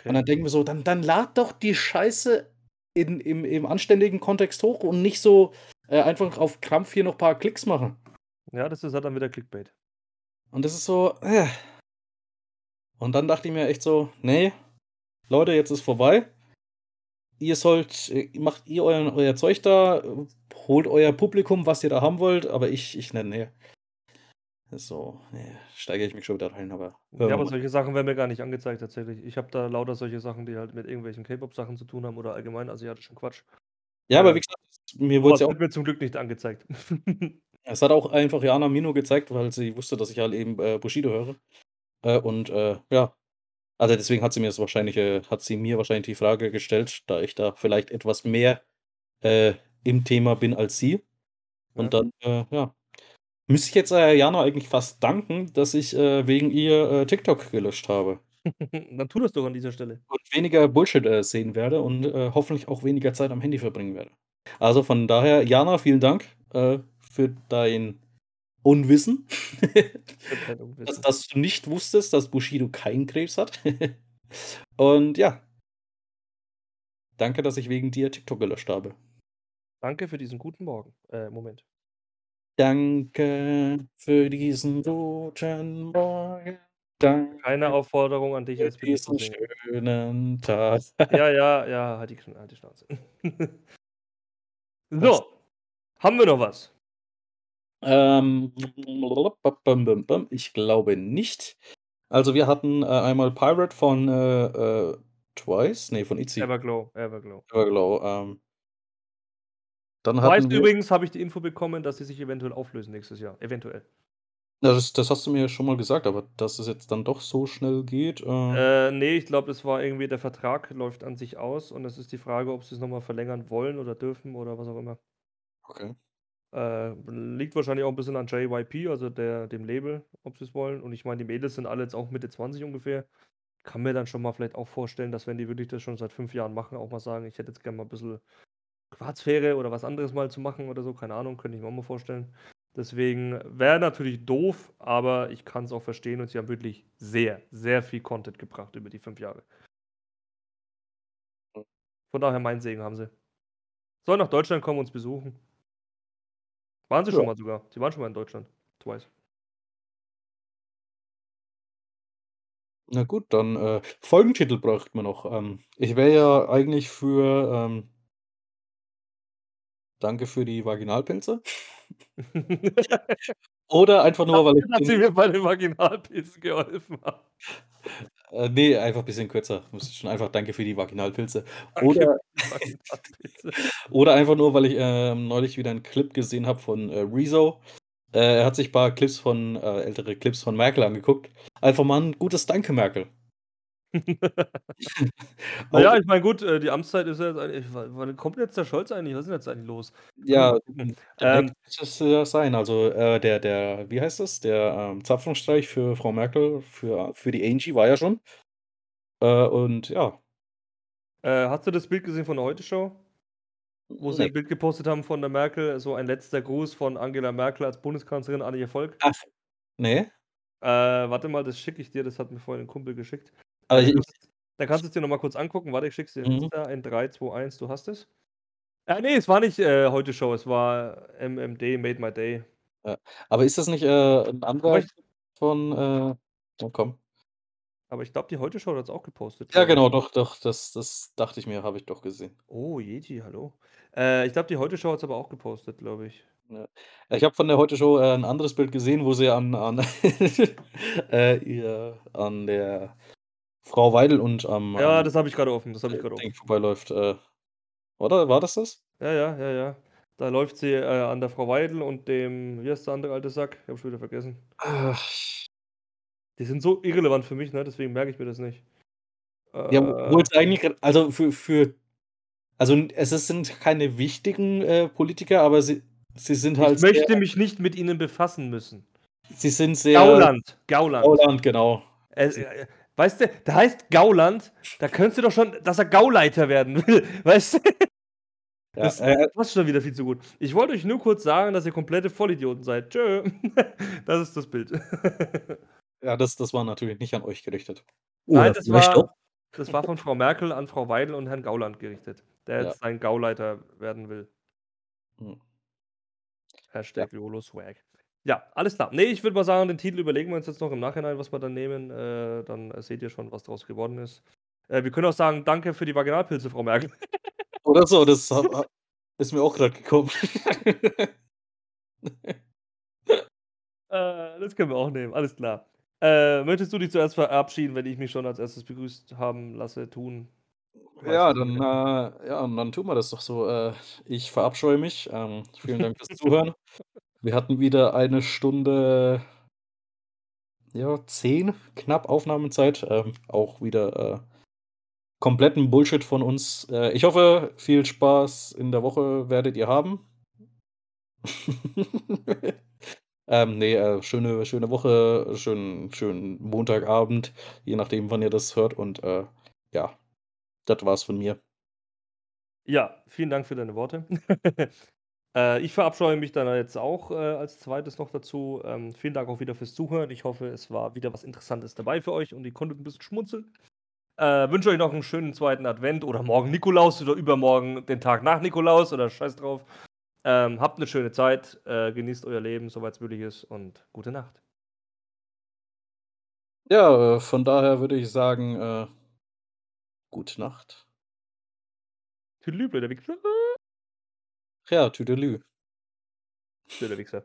S1: Und
S2: Okay.
S1: dann denken wir so: „Dann dann lad doch die Scheiße in im im anständigen Kontext hoch und nicht so, äh, einfach auf Krampf hier noch paar Klicks machen.“
S2: Ja, das ist halt dann wieder Clickbait.
S1: Und das ist so, äh. Und dann dachte ich mir echt so: „Ne, Leute, jetzt ist vorbei. Ihr sollt äh, macht ihr euren euer Zeug da, holt euer Publikum, was ihr da haben wollt, aber ich ich ne, ne.“ So, ne, steigere ich mich schon wieder rein, aber
S2: Ja, aber
S1: mal.
S2: solche Sachen werden mir gar nicht angezeigt tatsächlich. Ich habe da lauter solche Sachen, die halt mit irgendwelchen K-Pop-Sachen zu tun haben oder allgemein asiatischen Quatsch.
S1: Ja, aber
S2: Äh,
S1: wie gesagt, mir
S2: so
S1: wurd's
S2: was
S1: ja auch
S2: wird mir zum Glück nicht angezeigt.
S1: Es hat auch einfach Jana mir nur gezeigt, weil sie wusste, dass ich halt eben, äh, Bushido höre. Äh, und, äh, ja. Also, deswegen hat sie mir das wahrscheinlich äh, hat sie mir wahrscheinlich die Frage gestellt, da ich da vielleicht etwas mehr, äh, im Thema bin als sie. Und
S2: Ja.
S1: dann, äh, ja, müsste ich jetzt, äh, Jana eigentlich fast danken, dass ich, äh, wegen ihr, äh, TikTok gelöscht habe.
S2: Dann tu das doch an dieser Stelle.
S1: Und weniger Bullshit, äh, sehen werde und, äh, hoffentlich auch weniger Zeit am Handy verbringen werde. Also, von daher, Jana, vielen Dank, für dein Unwissen.
S2: Für dein Unwissen.
S1: Dass dass du nicht wusstest, dass Bushido keinen Krebs hat. Und ja. Danke, dass ich wegen dir TikTok gelöscht habe.
S2: Danke für diesen guten Morgen. Äh, Moment.
S1: Danke für diesen guten Morgen. Danke
S2: Keine Aufforderung an dich,
S1: für
S2: bitte zu
S1: diesen schönen Tag.
S2: Ja, ja, ja, halt die halt die Schnauze.
S1: Was?
S2: So, haben wir noch was?
S1: Ähm, ich glaube nicht. Also, wir hatten, äh, einmal „Pirate“ von, äh, äh, Twice, ne, von ITZY.
S2: Everglow, Everglow.
S1: Everglow, ähm dann
S2: Twice
S1: wir
S2: übrigens habe ich die Info bekommen, dass sie sich eventuell auflösen nächstes Jahr, eventuell.
S1: Ja, das das hast du mir ja schon mal gesagt, aber dass es jetzt dann doch so schnell geht, äh
S2: Äh, ne, ich glaube, das war irgendwie der Vertrag läuft an sich aus und es ist die Frage, ob sie's noch mal verlängern wollen oder dürfen oder was auch immer.
S1: Okay.
S2: Äh, liegt wahrscheinlich auch 'n bisschen an JYP, also der dem Label, ob sie's wollen. Und ich meine, die Mädels sind alle jetzt auch Mitte 20 ungefähr. Kann mir dann schon mal vielleicht auch vorstellen, dass wenn die wirklich das schon seit 5 Jahren machen, auch mal sagen: „Ich hätte jetzt gern mal bisschen Privatsphäre oder was anderes mal zu machen“ oder so, keine Ahnung, könnte ich mir auch mal vorstellen. Deswegen wäre natürlich doof, aber ich kann's auch verstehen und sie haben wirklich sehr, sehr viel Content gebracht über die 5 Jahre. Von daher meinen Segen haben sie. Sollen nach Deutschland kommen, uns besuchen. Waren sie
S1: Ja.
S2: schon mal sogar. Sie waren schon mal in Deutschland, Twice.
S1: Na gut, dann, äh, Folgentitel bräuchten wir noch. Ähm, ich wäre ja eigentlich für, ähm „Danke für die Vaginalpilze.“ Oder einfach nur, weil ich
S2: dass Sie mir bei den Vaginalpilzen geholfen haben.
S1: Äh, ne, einfach bisschen kürzer. Müsste schon einfach „Danke für die Vaginalpilze.“
S2: Danke
S1: Oder oder einfach nur, weil ich, ähm, neulich wieder 'n Clip gesehen habe von, äh, Rezo. Äh, er hat sich paar Clips von äh, ältere Clips von Merkel angeguckt. Einfach mal 'n gutes „Danke, Merkel.“
S2: Na
S1: Auch
S2: ja, ich meine, gut, äh, die Amtszeit ist ja jetzt eigentlich wa wann kommt jetzt der Scholz eigentlich? Was ist denn jetzt eigentlich los?
S1: Ja, hm, demnächst
S2: Ähm
S1: es ja sein. Also, äh, der der wie heißt das? Der, ähm, Zapfenstreich für Frau Merkel, für für die Angie war ja schon. Äh, und ja.
S2: Äh, hast du das Bild gesehen von der Heute-Show? Wo sie
S1: Ne.
S2: 'n Bild gepostet haben von der Merkel, so ein letzter Gruß von Angela Merkel als Bundeskanzlerin an ihr Volk?
S1: Ach, ne?
S2: Äh, warte mal, das schicke ich dir, das hat mir vorhin 'n Kumpel geschickt.
S1: Aber ich
S2: dann kannst kannst du's dir noch mal kurz angucken. Warte, ich schicke es dir
S1: Mhm.
S2: In 3, 2, 1. Du hast es? Ah, ne, es war nicht, äh, Heute-Show, es war MMD, Made My Day.
S1: Ja. Aber ist das nicht, äh, 'n
S2: Aber
S1: anderer
S2: ich
S1: von, äh na komm.
S2: aber ich glaube, die Heute-Show hat's auch gepostet,
S1: Ja, genau, doch, doch, das das dachte ich mir, habe ich doch gesehen.
S2: Oh, Yeti, hallo. Äh, ich glaube, die Heute-Show hat's aber auch gepostet, glaube ich.
S1: Ja. Ich habe von der Heute-Show, äh, 'n anderes Bild gesehen, wo sie an an äh, ihr an der Frau Weidel und am
S2: Ja,
S1: am,
S2: das habe ich grade offen, das habe ich
S1: äh, Ding
S2: offen.
S1: vorbeiläuft, äh. Oder war das das?
S2: Ja, ja, ja, ja. Da läuft sie, äh, an der Frau Weidel und dem wie heißt der andere alte Sack? Ich habe schon wieder vergessen.
S1: Ach.
S2: Die sind so irrelevant für mich, ne, deswegen merke ich mir das nicht.
S1: Ja, obwohl
S2: Äh
S1: es eigentlich also, für für also, es sind keine wichtigen, äh, Politiker, aber sie sie sind
S2: Ich
S1: halt sehr
S2: möchte mich nicht mit ihnen befassen müssen.
S1: sie sind sehr
S2: Gauland, Gauland.
S1: Gauland, genau.
S2: Äh, äh, weißt du, der heißt Gauland, da könntest du doch schon dass er Gauleiter werden will, weißt du?
S1: Ja,
S2: Das
S1: äh
S2: passt schon wieder viel zu gut. Ich wollte euch nur kurz sagen, dass ihr komplette Vollidioten seid. Tschö. Das ist das Bild.
S1: Ja, das das war natürlich nicht an euch gerichtet.
S2: Nein, das war das war von Frau Merkel an Frau Weidel und Herrn Gauland gerichtet, der
S1: Ja.
S2: jetzt ein Gauleiter werden will.
S1: Ja.
S2: Hashtag YOLO Swag. Ja, alles klar. Ne, ich würde mal sagen, den Titel überlegen wir uns jetzt noch im Nachhinein, was wir dann nehmen. Äh, dann seht ihr schon, was draus geworden ist. Äh, wir können auch sagen: „Danke für die Vaginalpilze, Frau Merkel.“
S1: Oder so, das ist mir auch grad gekommen.
S2: Äh, das können wir auch nehmen, alles klar. Äh, möchtest du dich zuerst verabschieden, wenn ich mich schon als Erstes begrüßt haben lasse, tun?
S1: Ja, dann, äh ja, dann tun wir das doch so. Äh, ich verabscheue mich. Ähm, vielen Dank fürs Zuhören. Wir hatten wieder 1 Stunde ja, 10 knapp Aufnahmezeit. Ähm, auch wieder, äh, kompletten Bullshit von uns. Äh, ich hoffe, viel Spaß in der Woche werdet ihr haben. Ähm, ne, äh, schöne schöne Woche, schönen schönen Montagabend, je nachdem, wann ihr das hört und, äh, ja, das war's von mir.
S2: Ja, vielen Dank für deine Worte. Äh, ich verabscheue mich dann jetzt auch, äh, als 2. noch dazu. Ähm, vielen Dank auch wieder fürs Zuhören. Ich hoffe, es war wieder was Interessantes dabei für euch und ihr konntet 'n bisschen schmunzeln. Äh, wünsche euch noch 'n schönen 2. Advent oder morgen Nikolaus oder übermorgen den Tag nach Nikolaus oder scheiß drauf. Ähm, habt 'ne schöne Zeit, äh, genießt euer Leben, soweit's möglich ist und gute Nacht.
S1: Ja, äh, von daher würde ich sagen, äh gute Nacht.
S2: Tüdelü, blöder Wichser.
S1: Ja, Tüdelü.
S2: Blöder Wichser.